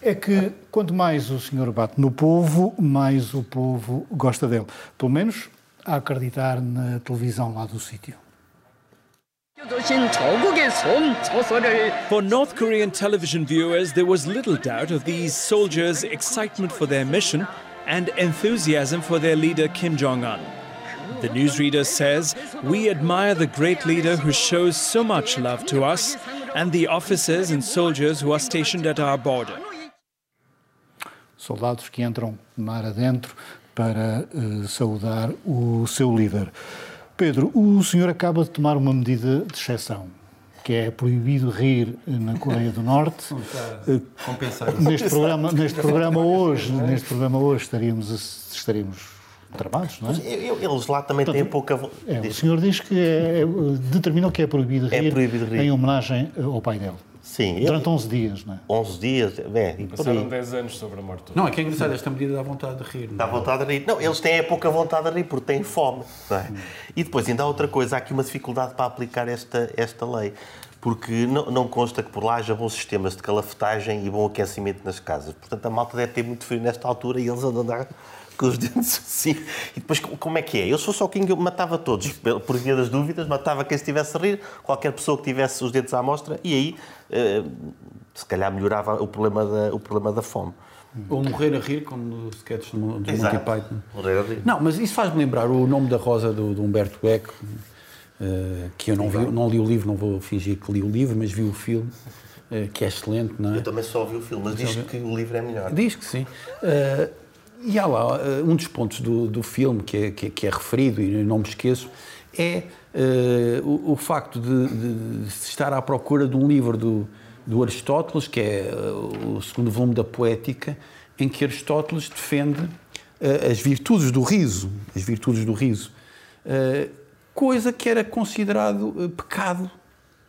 É que quanto mais o senhor bate no povo, mais o povo gosta dele. Pelo menos a acreditar na televisão lá do sítio. For North Korean television viewers, there was little doubt of these soldiers' excitement for their mission and enthusiasm for their leader Kim Jong-un. The newsreader says, We admire the great leader who shows so much love to us and the officers and soldiers who are stationed at our border. Soldados que entram mar adentro para eh, saudar o seu líder. Pedro, o senhor acaba de tomar uma medida de exceção, que é proibido rir na Coreia do Norte. [laughs] Eh, Compensar. Neste programa, neste programa hoje, neste programa hoje estaríamos, estaríamos tramados, não é? Eu- eu- Eles lá também têm pouca. É, o senhor diz que é, é, determinou que é proibido É rir, proibido rir. em homenagem ao pai dele. Sim, eu- Durante 11 dias, não é? 11 dias, é, e por Passaram aí. 10 anos sobre a morte. Não, é que é engraçado, esta medida dá vontade de rir. não Dá é? vontade de rir. Não, eles têm é pouca vontade de rir porque têm fome. não é? E depois ainda há outra coisa, há aqui uma dificuldade para aplicar esta, esta lei. Porque não, não consta que por lá haja bons sistemas de calafetagem e bom aquecimento nas casas. Portanto, a malta deve ter muito frio nesta altura e eles andam a andar com os [laughs] dentes assim. E depois, co- como é que é? Eu o King, eu matava todos. Por via das dúvidas, matava quem estivesse a rir, qualquer pessoa que tivesse os dentes à mostra, e aí, eh, se calhar, melhorava o problema da, o problema da fome. Ou morrer a rir, como no sketch do Monty. Python. Morrer a rir. Não, mas isso faz-me lembrar o nome da Rosa do, do Humberto Eco, eh, que eu não, vi, não li o livro, não vou fingir que li o livro, mas vi o filme, eh, que é excelente, não é? Eu também só ouvi o filme, mas diz que o livro é melhor. Diz que sim. E há lá eh, um dos pontos do, do filme que é, que, é- que é referido, e não me esqueço, é eh, o, o facto de, de- de estar à procura de um livro do, do Aristóteles, que é eh, o segundo volume da Poética, em que Aristóteles defende eh, as virtudes do riso, as virtudes do riso, coisa que era considerado pecado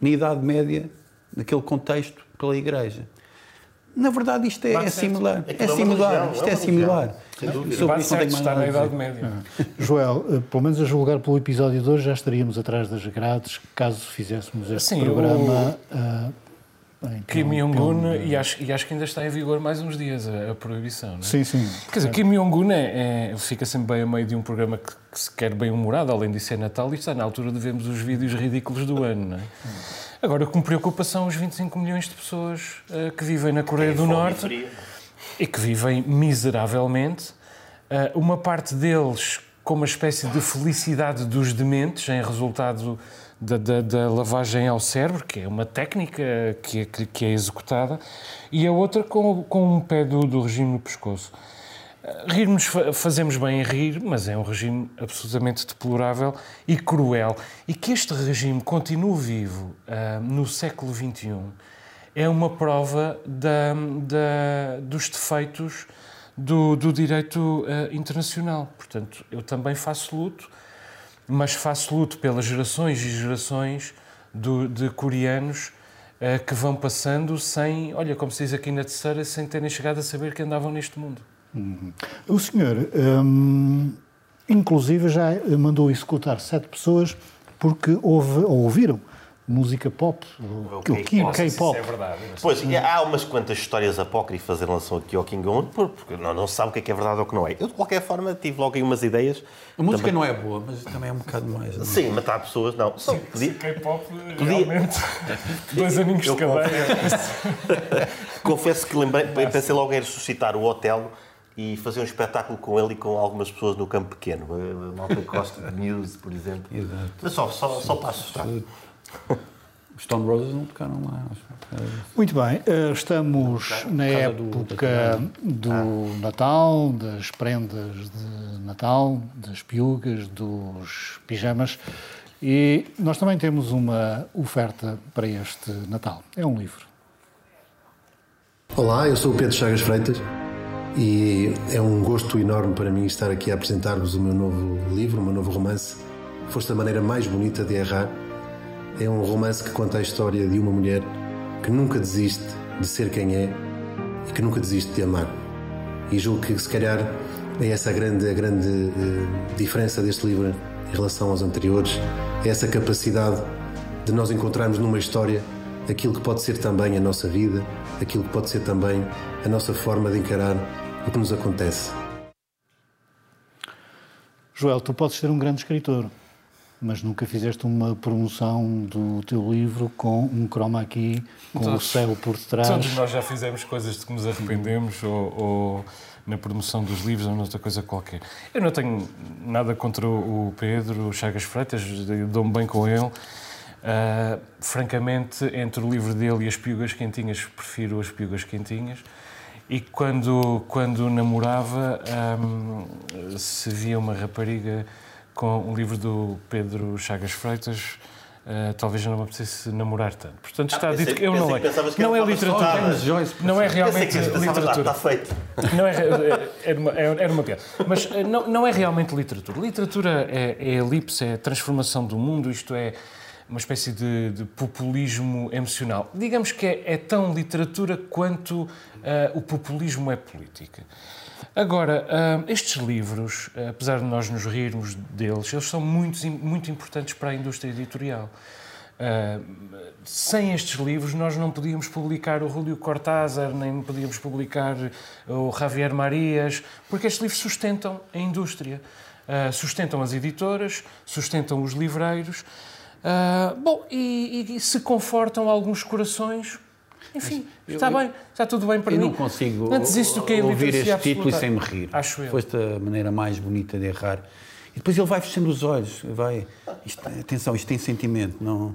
na Idade Média, naquele contexto, pela Igreja. Na verdade, isto é, é similar. É é similar. religião, Isto é é uma similar. sem dúvida. Sobre isso não está na nada a Idade. Média. [laughs] Joel, eh, pelo menos a julgar pelo episódio de hoje, já estaríamos atrás das grades caso fizéssemos este Sim, programa. ah, em Kim pelo- Jong-un, e acho, e acho que ainda está em vigor mais uns dias a, a proibição. Não é? Sim, sim. Quer dizer, Kim Jong-un é, é- fica sempre bem a meio de um programa que, que se quer bem humorado, além disso é Natal, e está na altura de vermos os vídeos ridículos do ano. Não é? Agora, o que me preocupa são os 25 milhões de pessoas eh, que vivem na Coreia do Fome e Norte frio. e que vivem miseravelmente. Uh, uma parte deles com uma espécie de felicidade dos dementes em resultado da, da- da lavagem ao cérebro, que é uma técnica que é, que é executada, e a outra com, com um pé do, do regime no pescoço. Uh, Rirmos, fa- fazemos bem em rir, mas é um regime absolutamente deplorável e cruel. E que este regime continue vivo uh, no século XXI é uma prova da- da- dos defeitos do, do direito eh, internacional. Portanto, eu também faço luto, mas faço luto pelas gerações e gerações do- de coreanos eh, que vão passando sem, olha, como se diz aqui na terceira, sem terem chegado a saber que andavam neste mundo. O senhor, hum, inclusive, já mandou executar sete pessoas porque houve, ou ouviram música pop, o, o K-pop. É verdade. Pois, há umas quantas histórias apócrifas em relação aqui ao King Jong, porque não, não se sabe o que é, que é verdade ou o que não é. Eu, de qualquer forma, tive logo aí umas ideias. A música Também- não é boa, mas também é um bocado mais. não é? Sim, matar pessoas, não. Só podia- K-pop, realmente, [laughs] dois Eu de cadeia. [laughs] Confesso que lembrei, pensei logo em ressuscitar o Otelo e fazer um espetáculo com ele e com algumas pessoas no campo pequeno. A malta que gosta de Muse, por exemplo. Exato. Mas só, só, só para assustar. [laughs] Os Stone Roses não tocaram lá. acho. Muito bem, eh, estamos na causa do- época do Natal, das prendas de Natal, das piugas, dos pijamas E nós também temos uma oferta para este Natal. É um livro. Olá, eu sou o Pedro Chagas Freitas e é um gosto enorme para mim estar aqui a apresentar-vos o meu novo livro, o meu novo romance. Foste a maneira mais bonita de errar. É um romance que conta a história de uma mulher que nunca desiste de ser quem é e que nunca desiste de amar. E julgo que se calhar é essa a grande, a grande uh, diferença deste livro em relação aos anteriores, é essa capacidade de nós encontrarmos numa história aquilo que pode ser também a nossa vida, aquilo que pode ser também a nossa forma de encarar o que nos acontece. Joel, tu podes ser um grande escritor, mas nunca fizeste uma promoção do teu livro com um chroma aqui, com todos, o céu por detrás. Todos nós já fizemos coisas de que nos arrependemos ou, ou na promoção dos livros ou noutra coisa qualquer. Eu não tenho nada contra o Pedro Chagas Freitas, dou-me bem com ele. Uh, francamente, entre o livro dele e as piugas quentinhas, prefiro as piugas quentinhas. E quando, quando namorava, um, se via uma rapariga com um livro do Pedro Chagas Freitas, Uh, talvez não me apetecesse namorar tanto. Portanto, está ah, dito que eu não é. Não é literatura. Não é realmente literatura. Está feito. Não é, era, uma, era uma piada. Mas eh, não, não é realmente literatura. Literatura é, é elipse, é transformação do mundo, isto é uma espécie de, de populismo emocional. Digamos que é, é tão literatura quanto uh, o populismo é política. Agora, uh, estes livros, uh, apesar de nós nos rirmos deles, eles são muito, muito importantes para a indústria editorial. Uh, sem estes livros, nós não podíamos publicar o Rúlio Cortázar, nem podíamos publicar o Javier Marias, porque estes livros sustentam a indústria, sustentam as editoras, sustentam os livreiros. Bom, e, e se confortam alguns corações enfim, eu, está bem, está tudo bem para eu mim. Eu não consigo Antes isto do que é ouvir este título e sem me rir. Acho eu. Foste a maneira mais bonita de errar. E depois ele vai fechando os olhos, vai. Isto, atenção, isto tem sentimento, não.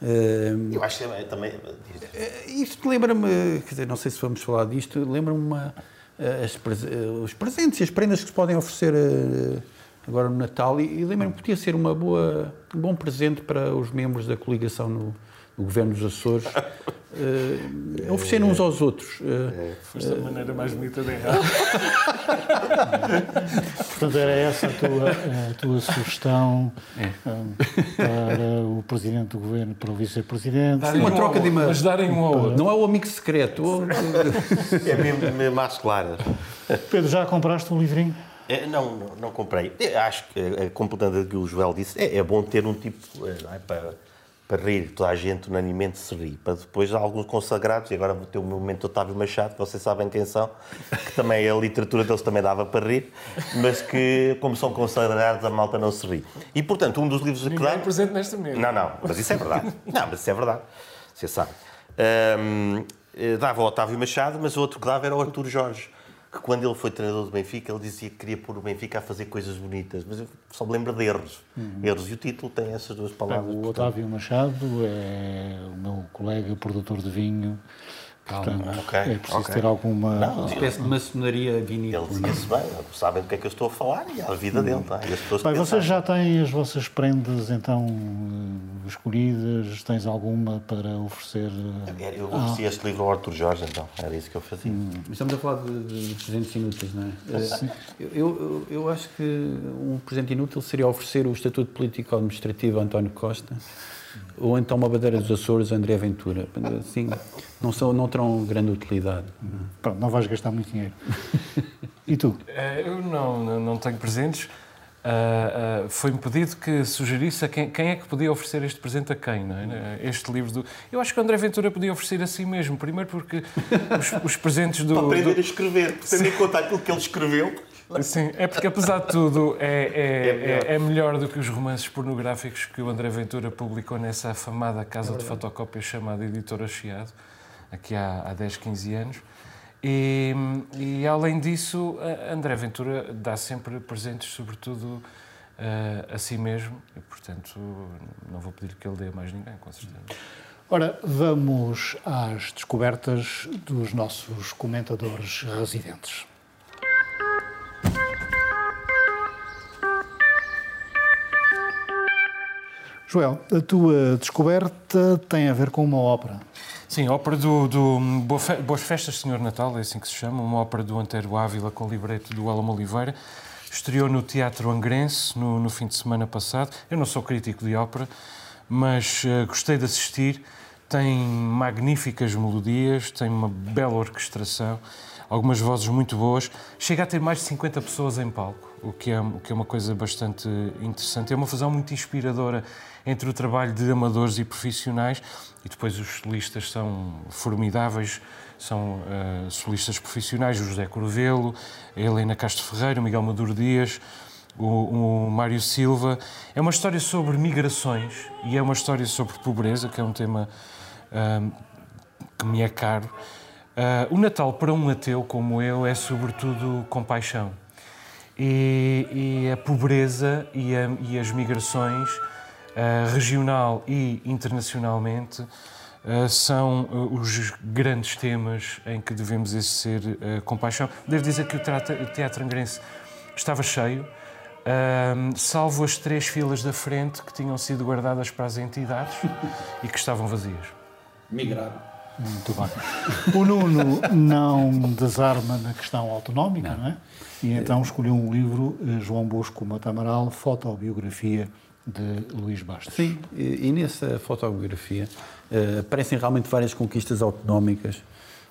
Uh, eu acho que é também. Uh, isto lembra-me, quer dizer, não sei se vamos falar disto, lembra-me uh, os presentes e as prendas que se podem oferecer agora no Natal e, e lembra-me que podia ser uma boa, um bom presente para os membros da coligação no, no governo dos Açores uh, [laughs] oferecer uns aos outros. Uh, Foste a maneira mais bonita de errar. [laughs] Portanto, era essa a tua, a tua sugestão é. um, para o presidente do governo, para o vice-presidente. Uma troca de Mas darem um ao outro. Não é o amigo secreto. [laughs] é mesmo, mesmo mais claras. Pedro, já compraste um livrinho? É, não, não, não, comprei. Eu acho que, é, completando o que o Joel disse, é, é bom ter um tipo não é, para para rir, toda a gente unanimemente se ri, para depois alguns consagrados, e agora vou ter o meu momento Otávio Machado, vocês sabem quem são, que também a literatura deles também dava para rir, mas que, como são consagrados, a malta não se ri. E, portanto, um dos livros Ninguém que dá... é presente nesta mesa. Não, não, mas isso é verdade. Não, mas isso é verdade. Você sabe. Um, eh, dava o Otávio Machado, mas o outro que dava era o Artur Jorge que quando ele foi treinador do Benfica, ele dizia que queria pôr o Benfica a fazer coisas bonitas, mas eu só me lembro de erros. Uhum. Erros. E o título tem essas duas palavras. O Otávio Machado é o meu colega produtor de vinho Portanto, okay, é preciso okay. ter alguma. Não, uma espécie de maçonaria vinícola. Ele dizia-se bem, sabem do que é que eu estou a falar e a vida dele. Tá? E as pessoas Pai, vocês já têm as vossas prendas então eh, escolhidas? Tens alguma para oferecer? Eu ofereci ah. este livro ao Arthur Jorge, então, era isso que eu fazia. Hum. Estamos a falar de, de presentes inúteis, não é? Sim. Eu, eu, eu acho que um presente inútil seria oferecer o Estatuto Político Administrativo a António Costa ou então uma bandeira dos Açores, André Ventura. Assim, não, são, não terão grande utilidade. Pronto, não vais gastar muito dinheiro. E tu? Eh, eu não, não tenho presentes. Uh, uh, foi-me pedido que sugerisse a quem, quem, é que podia oferecer este presente a quem, não é? Este livro do... Eu acho que o André Ventura podia oferecer a si mesmo. Primeiro porque os, os presentes do... [laughs] Para aprender do... a escrever, tendo em conta aquilo que ele escreveu... Sim, é porque apesar de tudo é, é, é, melhor. é, melhor. do que os romances pornográficos que o André Ventura publicou nessa afamada casa de fotocópias chamada Editora Chiado, aqui há, há 10, 15 anos. E, e, além disso, André Ventura dá sempre presentes, sobretudo a, a si mesmo, e portanto não vou pedir que ele dê a mais ninguém, com certeza. Ora, vamos às descobertas dos nossos comentadores residentes. Joel, a tua descoberta tem a ver com uma ópera. Sim, ópera do, do Boas Festas, Senhor Natal, é assim que se chama, uma ópera do Antero Ávila com libreto do Alamo Oliveira. Estreou no Teatro Angrense no, no fim de semana passado. Eu não sou crítico de ópera, mas uh, gostei de assistir. Tem magníficas melodias, tem uma bela orquestração, algumas vozes muito boas. Chega a ter mais de 50 pessoas em palco, o que é, o que é uma coisa bastante interessante. É uma fusão muito inspiradora entre o trabalho de amadores e profissionais e depois os solistas são formidáveis, são uh, solistas profissionais, o José Corvelo, a Helena Castro Ferreira, o Miguel Maduro Dias, o, o Mário Silva. É uma história sobre migrações e é uma história sobre pobreza, que é um tema uh, que me é caro. Uh, o Natal para um ateu como eu é sobretudo compaixão. E, e a pobreza e, a, e as migrações regional e internacionalmente, uh, são uh, os grandes temas em que devemos exercer compaixão. Devo dizer que o Teatro Angrense estava cheio, salvo as três filas da frente que tinham sido guardadas para as entidades [laughs] e que estavam vazias. Migraram. Muito bem. O Nuno não desarma na questão autonómica, não, não é? E então escolheu um livro, João Bosco Matamaral, Fotobiografia de Luís Bastos. Sim, e, e nessa fotografia uh, aparecem realmente várias conquistas autonómicas.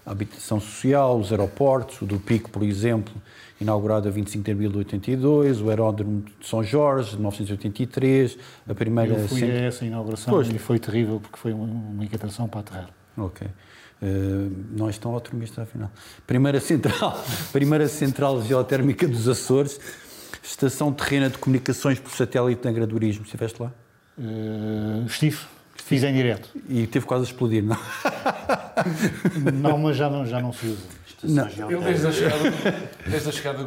A habitação social, os aeroportos, o do Pico, por exemplo, inaugurado a 25 de abril de 82, o aeródromo de São Jorge, de 1983, a primeira... Eu fui a essa inauguração pois. e foi terrível porque foi uma inquietação para aterrar. Ok. Uh, não és tão otimista, afinal. Primeira central, [laughs] primeira central geotérmica dos Açores, Estação Terrena de Comunicações por Satélite de Angradorismo. Estiveste lá? Uh, estive. Fiz em direto. E teve quase a explodir, não? [laughs] não, mas já não, já não usa. Não. Ele, desde a, chegada, desde a chegada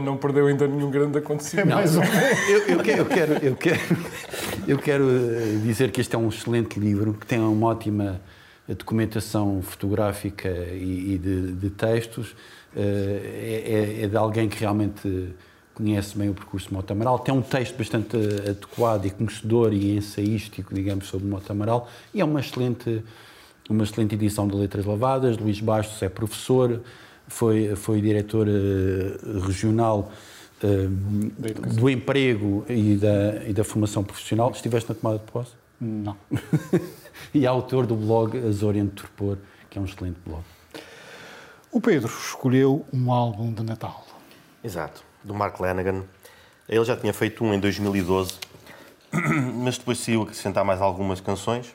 não perdeu ainda nenhum grande acontecimento. É mais um. eu, eu, quero, eu, quero, eu, quero, eu quero eh, dizer que este é um excelente livro, que tem uma ótima documentação fotográfica e, e de, de, textos. Eh, é, é, de alguém que realmente conhece bem o percurso de Mota Amaral, tem um texto bastante adequado e conhecedor e ensaístico, digamos, sobre Mota Amaral, e é uma excelente, uma excelente edição de Letras Lavadas. Luís Bastos é professor, foi, foi diretor uh, regional uh, do emprego e da, e da formação profissional. Estiveste na tomada de posse? Não. [laughs] e é autor do blog Azoriente Torpor, que é um excelente blog. O Pedro escolheu um álbum de Natal. Exato do Mark Lanagan. Ele já tinha feito um em 2012, [coughs] mas depois decidiu acrescentar mais algumas canções.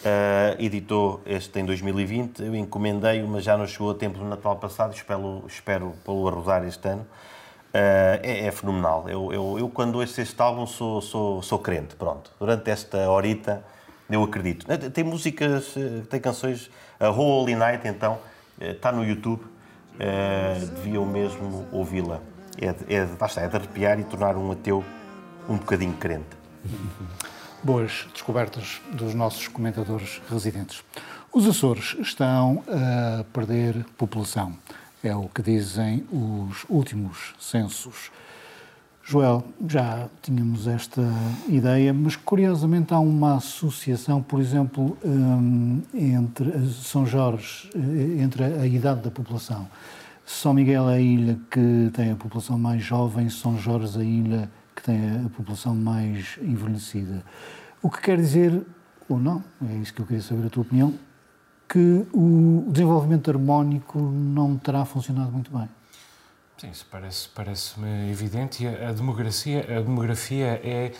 Uh, editou este em 2020, eu encomendei-o, mas já não chegou a tempo do Natal passado, espero, espero pô-lo a rodar este ano. Uh, é, é, fenomenal. Eu, eu, eu, quando ouço este álbum, sou, sou, sou crente, pronto. Durante esta horita, eu acredito. Tem músicas, tem canções, a Holy Night, então, está no YouTube, uh, deviam mesmo ouvi-la é, é, basta, é de arrepiar e tornar um ateu um bocadinho crente. [laughs] Boas descobertas dos nossos comentadores residentes. Os Açores estão a perder população. É o que dizem os últimos censos. Joel, já tínhamos esta ideia, mas curiosamente há uma associação, por exemplo, hum, entre São Jorge, eh, entre a idade da população. São Miguel é a ilha que tem a população mais jovem, São Jorge é a ilha que tem a população mais envelhecida. O que quer dizer, ou não, é isso que eu queria saber a tua opinião, que o desenvolvimento harmónico não terá funcionado muito bem. Sim, isso parece-me parece evidente. E a demografia, a demografia é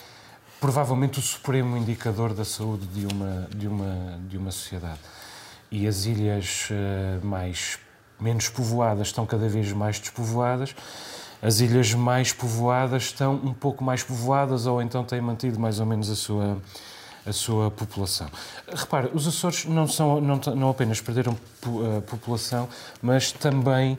provavelmente o supremo indicador da saúde de uma, de uma, de uma sociedade. E as ilhas uh, mais menos povoadas estão cada vez mais despovoadas, as ilhas mais povoadas estão um pouco mais povoadas ou então têm mantido mais ou menos a sua a sua população. Repare, os Açores não são não, não apenas perderam a população, mas também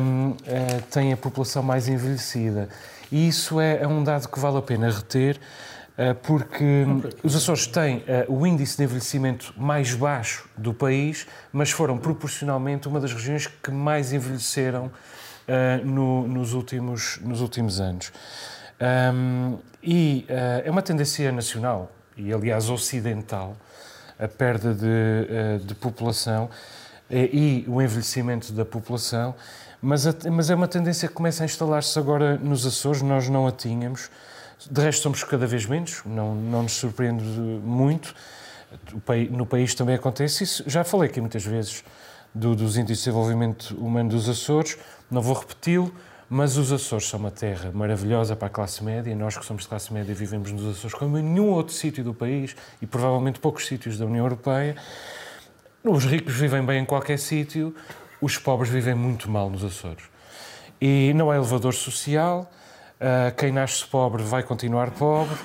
hum, é, têm a população mais envelhecida. E isso é, é um dado que vale a pena reter, eh, porque os Açores têm eh, o índice de envelhecimento mais baixo do país, mas foram proporcionalmente uma das regiões que mais envelheceram eh, no, nos, últimos, nos últimos anos. E é uma tendência nacional. e aliás ocidental, a perda de, eh, de população eh, e o envelhecimento da população, mas, mas é uma tendência que começa a instalar-se agora nos Açores, nós não a tínhamos. De resto, somos cada vez menos, não, não nos surpreende muito. No país também acontece isso. Já falei aqui muitas vezes do, dos índices de desenvolvimento humano dos Açores, não vou repeti-lo, mas os Açores são uma terra maravilhosa para a classe média, nós que somos de classe média vivemos nos Açores como em nenhum outro sítio do país e provavelmente poucos sítios da União Europeia. Os ricos vivem bem em qualquer sítio, os pobres vivem muito mal nos Açores. E não há elevador social, uh, quem nasce pobre vai continuar pobre,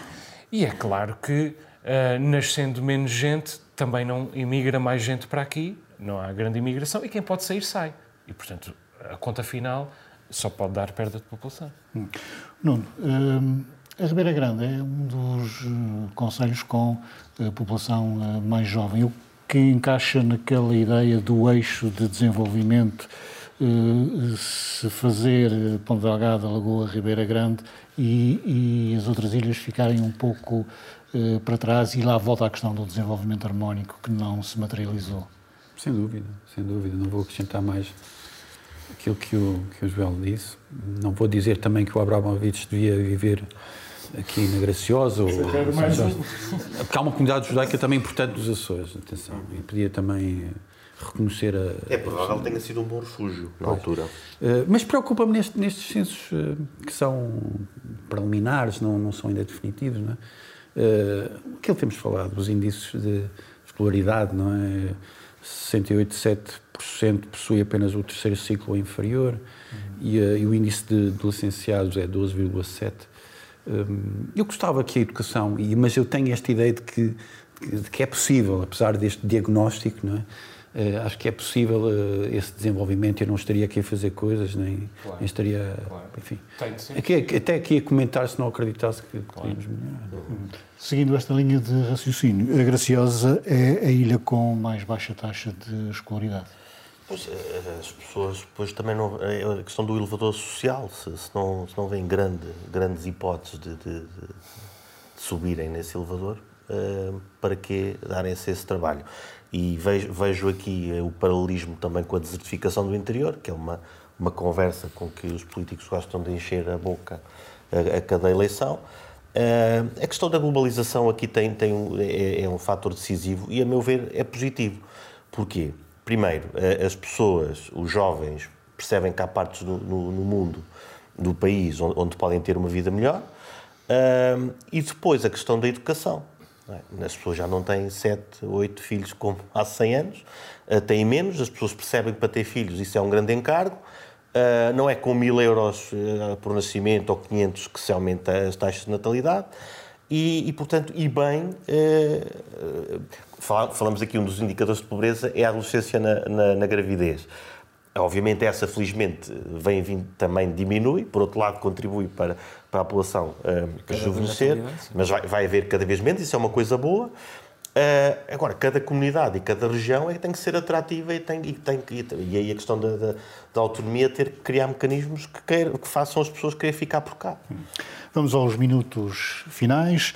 e é claro que, uh, nascendo menos gente, também não imigra mais gente para aqui, não há grande imigração, e quem pode sair, sai. E, portanto, a conta final só pode dar perda de população. Hum. Nuno, hum, a Ribeira Grande é um dos uh, conselhos com a população mais jovem, o que encaixa naquela ideia do eixo de desenvolvimento se fazer Ponte Delgado, Lagoa, Ribeira Grande e, e, as outras ilhas ficarem um pouco para trás e lá volta a questão do desenvolvimento harmónico que não se materializou. Sem dúvida, sem dúvida. Não vou acrescentar mais aquilo que o, que o Joel disse. Não vou dizer também que o Abramovich devia viver aqui na Graciosa. Ou, mais um. Porque há uma comunidade judaica também importante dos Açores, atenção. E podia também reconhecer a. É provável que tenha sido um bom refúgio na pois. altura. Uh, mas preocupa-me neste, nestes censos uh, que são preliminares, não, não são ainda definitivos, não é? Uh, aquilo que temos falado, os índices de escolaridade, não é? 68,7% possui apenas o terceiro ciclo ou inferior uhum. e, e, o índice de, de licenciados é 12,7%. Um, eu gostava que a educação, mas eu tenho esta ideia de que, de que é possível, apesar deste diagnóstico, não é? Uh, acho que é possível uh, esse desenvolvimento. Eu não estaria aqui a fazer coisas, nem, claro. nem estaria. Claro. Enfim. Aqui, até aqui a comentar se não acreditasse que podíamos melhorar. Seguindo esta linha de raciocínio, a Graciosa é a ilha com mais baixa taxa de escolaridade. Pois, eh, as pessoas depois também não. É a questão do elevador social, se, se não, se não vêm grande, grandes hipóteses de, de, de, subirem nesse elevador, uh, para que darem-se esse trabalho? E vejo, vejo aqui o paralelismo também com a desertificação do interior, que é uma, uma conversa com que os políticos gostam de encher a boca a, a cada eleição. Uh, a questão da globalização aqui tem, tem é, é, um fator decisivo e, a meu ver, é positivo. Porquê? Primeiro, as pessoas, os jovens, percebem que há partes no, no, no mundo, do país, onde, onde, podem ter uma vida melhor. Uh, e depois a questão da educação. É? As pessoas já não têm 7, 8 filhos como [laughs] há 100 anos, uh, têm menos, as pessoas percebem que para ter filhos isso é um grande encargo. Uh, não é com mil euros uh, por nascimento ou 500 que se aumenta as taxas de natalidade. E, e portanto, e bem, falamos aqui, um dos indicadores de pobreza é a adolescência na, na, na gravidez. Obviamente, essa felizmente vem vindo, também diminui, por outro lado, contribui para, para a população uh, rejuvenescer, mas vai, vai haver cada vez menos, isso é uma coisa boa. Uh, agora, cada comunidade e cada região é, tem que ser atrativa e, tem, e, tem, e, e aí a questão da, da, da, autonomia ter que criar mecanismos que, queira, que façam as pessoas querer ficar por cá. Vamos aos minutos finais.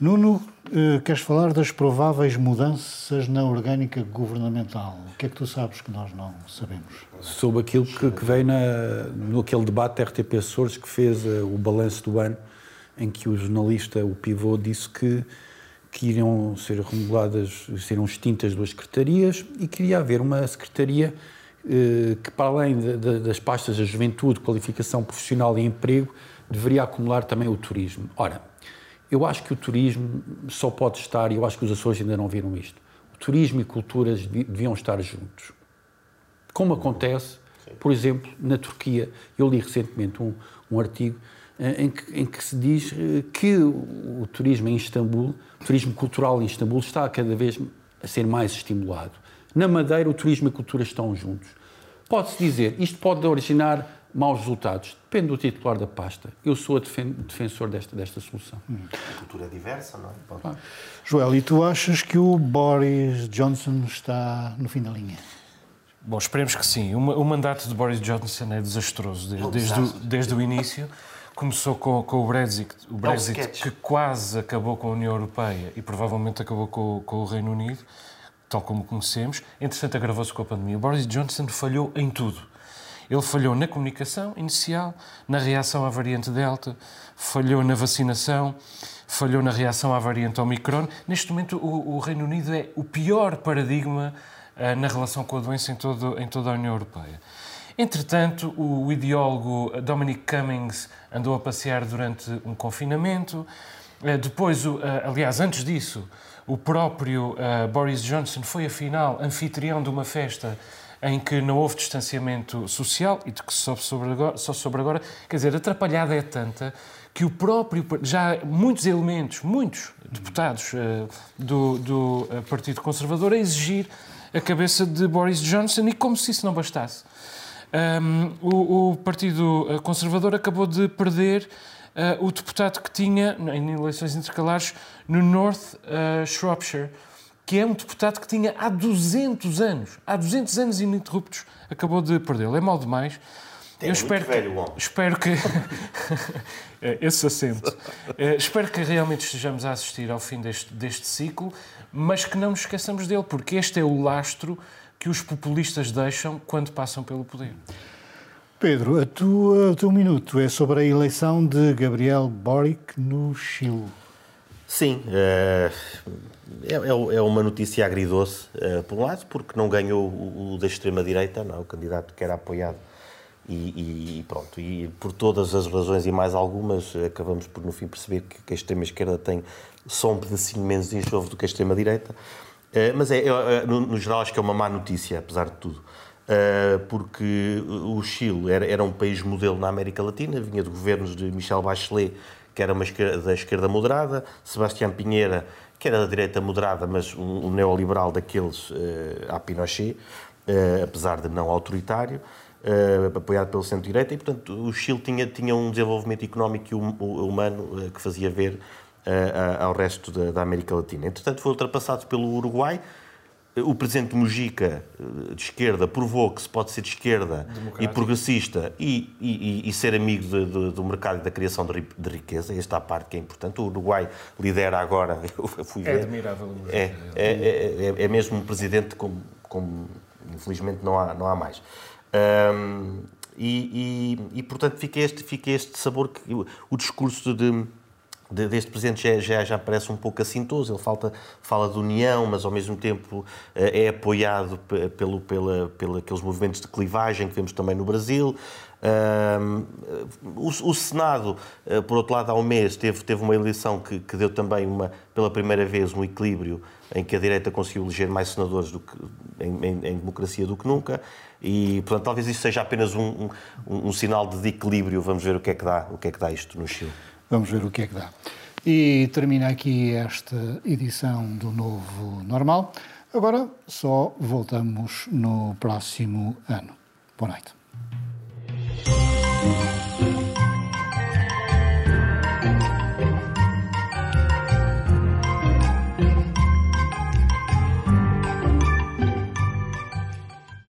Nuno, uh, queres falar das prováveis mudanças na orgânica governamental? O que é que tu sabes que nós não sabemos? Sobre aquilo que, que veio na, no aquele debate RTP Açores que fez uh, o balanço do ano, em que o jornalista, o pivô, disse que que iriam ser remodeladas, seriam extintas duas secretarias e queria haver uma secretaria eh, que, para além de, de, das pastas da juventude, qualificação profissional e emprego, deveria acumular também o turismo. Ora, eu acho que o turismo só pode estar, e eu acho que os Açores ainda não viram isto, o turismo e culturas deviam estar juntos. Como acontece, por exemplo, na Turquia. Eu li recentemente um, um artigo em que, em que, se diz eh, que o, turismo em Istambul, o turismo cultural em Istambul, está cada vez a ser mais estimulado. Na Madeira, o turismo e a cultura estão juntos. Pode-se dizer, isto pode originar maus resultados. Depende do titular da pasta. Eu sou a defensor desta, desta solução. A cultura é diversa, não é? Claro. Joel, e tu achas que o Boris Johnson está no fim da linha? Bom, esperemos que sim. O, o mandato de Boris Johnson é desastroso desde, desde, o, desde o início começou com, com o Brexit, o Brexit sketch. que quase acabou com a União Europeia e provavelmente acabou com, com o Reino Unido, tal como conhecemos. Entretanto, agravou-se com a pandemia. O Boris Johnson falhou em tudo. Ele falhou na comunicação inicial, na reação à variante Delta, falhou na vacinação, falhou na reação à variante Omicron. Neste momento, o, o Reino Unido é o pior paradigma eh, na relação com a doença em, todo, em toda a União Europeia. Entretanto, o ideólogo Dominic Cummings andou a passear durante um confinamento. Eh, Depois, eh, aliás, antes disso, o próprio Boris Johnson foi, afinal, anfitrião de uma festa em que não houve distanciamento social e de que soube sobre agora, só sobre agora. Quer dizer, atrapalhada é tanta que o próprio. Já muitos elementos, muitos deputados eh, do, do eh, Partido Conservador a exigir a cabeça de Boris Johnson e como se isso não bastasse. Um, o, o Partido eh, Conservador acabou de perder eh, o deputado que tinha em eleições intercalares no North eh, Shropshire, que é um deputado que tinha há 200 anos, há 200 anos ininterruptos, acabou de perdê-lo. É mal demais. É muito velho o homem. espero que [laughs] É, esse acento. Eh, espero que realmente estejamos a assistir ao fim deste, deste ciclo, mas que não nos esqueçamos dele, porque este é o lastro que os populistas deixam quando passam pelo poder. Pedro, a tua, o teu minuto é sobre a eleição de Gabriel Boric no Chile. Sim, eh, é, é- é uma notícia agridoce, eh, por um lado, porque não ganhou o, da extrema-direita, não, é? o candidato que era apoiado, e, e- pronto. E por todas as razões e mais algumas, acabamos por no fim perceber que, a extrema-esquerda tem só um pedacinho menos de enxofre do que a extrema-direita. Eh, mas, é, é, no, no geral, acho que é uma má notícia, apesar de tudo. Porque o Chile era, era um país modelo na América Latina, vinha de governos de Michel Bachelet, que era uma esquerda, da esquerda moderada, Sebastião Pinheira, que era da direita moderada, mas um, um neoliberal daqueles uh, à Pinochet, uh, apesar de não autoritário, uh, apoiado pelo centro-direita, e portanto o Chile tinha, tinha um desenvolvimento económico e hum- humano uh, que fazia ver ao resto da, da América Latina. Entretanto foi ultrapassado pelo Uruguai, o presidente Mujica, eh, de esquerda, provou que se pode ser de esquerda e progressista e, e- e- ser amigo de- de- do mercado e da criação de, de riqueza. Esta é a parte que é importante. O Uruguai lidera agora, [laughs] eu fui É ver. admirável o Mujica. É, é, é, é- é mesmo um presidente como, como infelizmente não há, não há mais. Ahm, e, e- portanto fica este, fica este sabor que o, discurso de- deste presidente já, já, já parece um pouco assintoso. Ele falta, fala de união, mas ao mesmo tempo eh, é apoiado pe- pelo, pela, pela movimentos de clivagem que vemos também no Brasil. O, o Senado, eh, por outro lado, há um mês teve, teve uma eleição que, que deu também uma, pela primeira vez um equilíbrio em que a direita conseguiu eleger mais senadores do que, em, em- em democracia do que nunca e, portanto, talvez isso seja apenas um, um, um sinal de equilíbrio. Vamos ver o que é que dá, o que é que dá isto no Chile. Vamos ver o que é que dá. E termina aqui esta edição do Novo Normal. Agora só voltamos no próximo ano. Boa noite.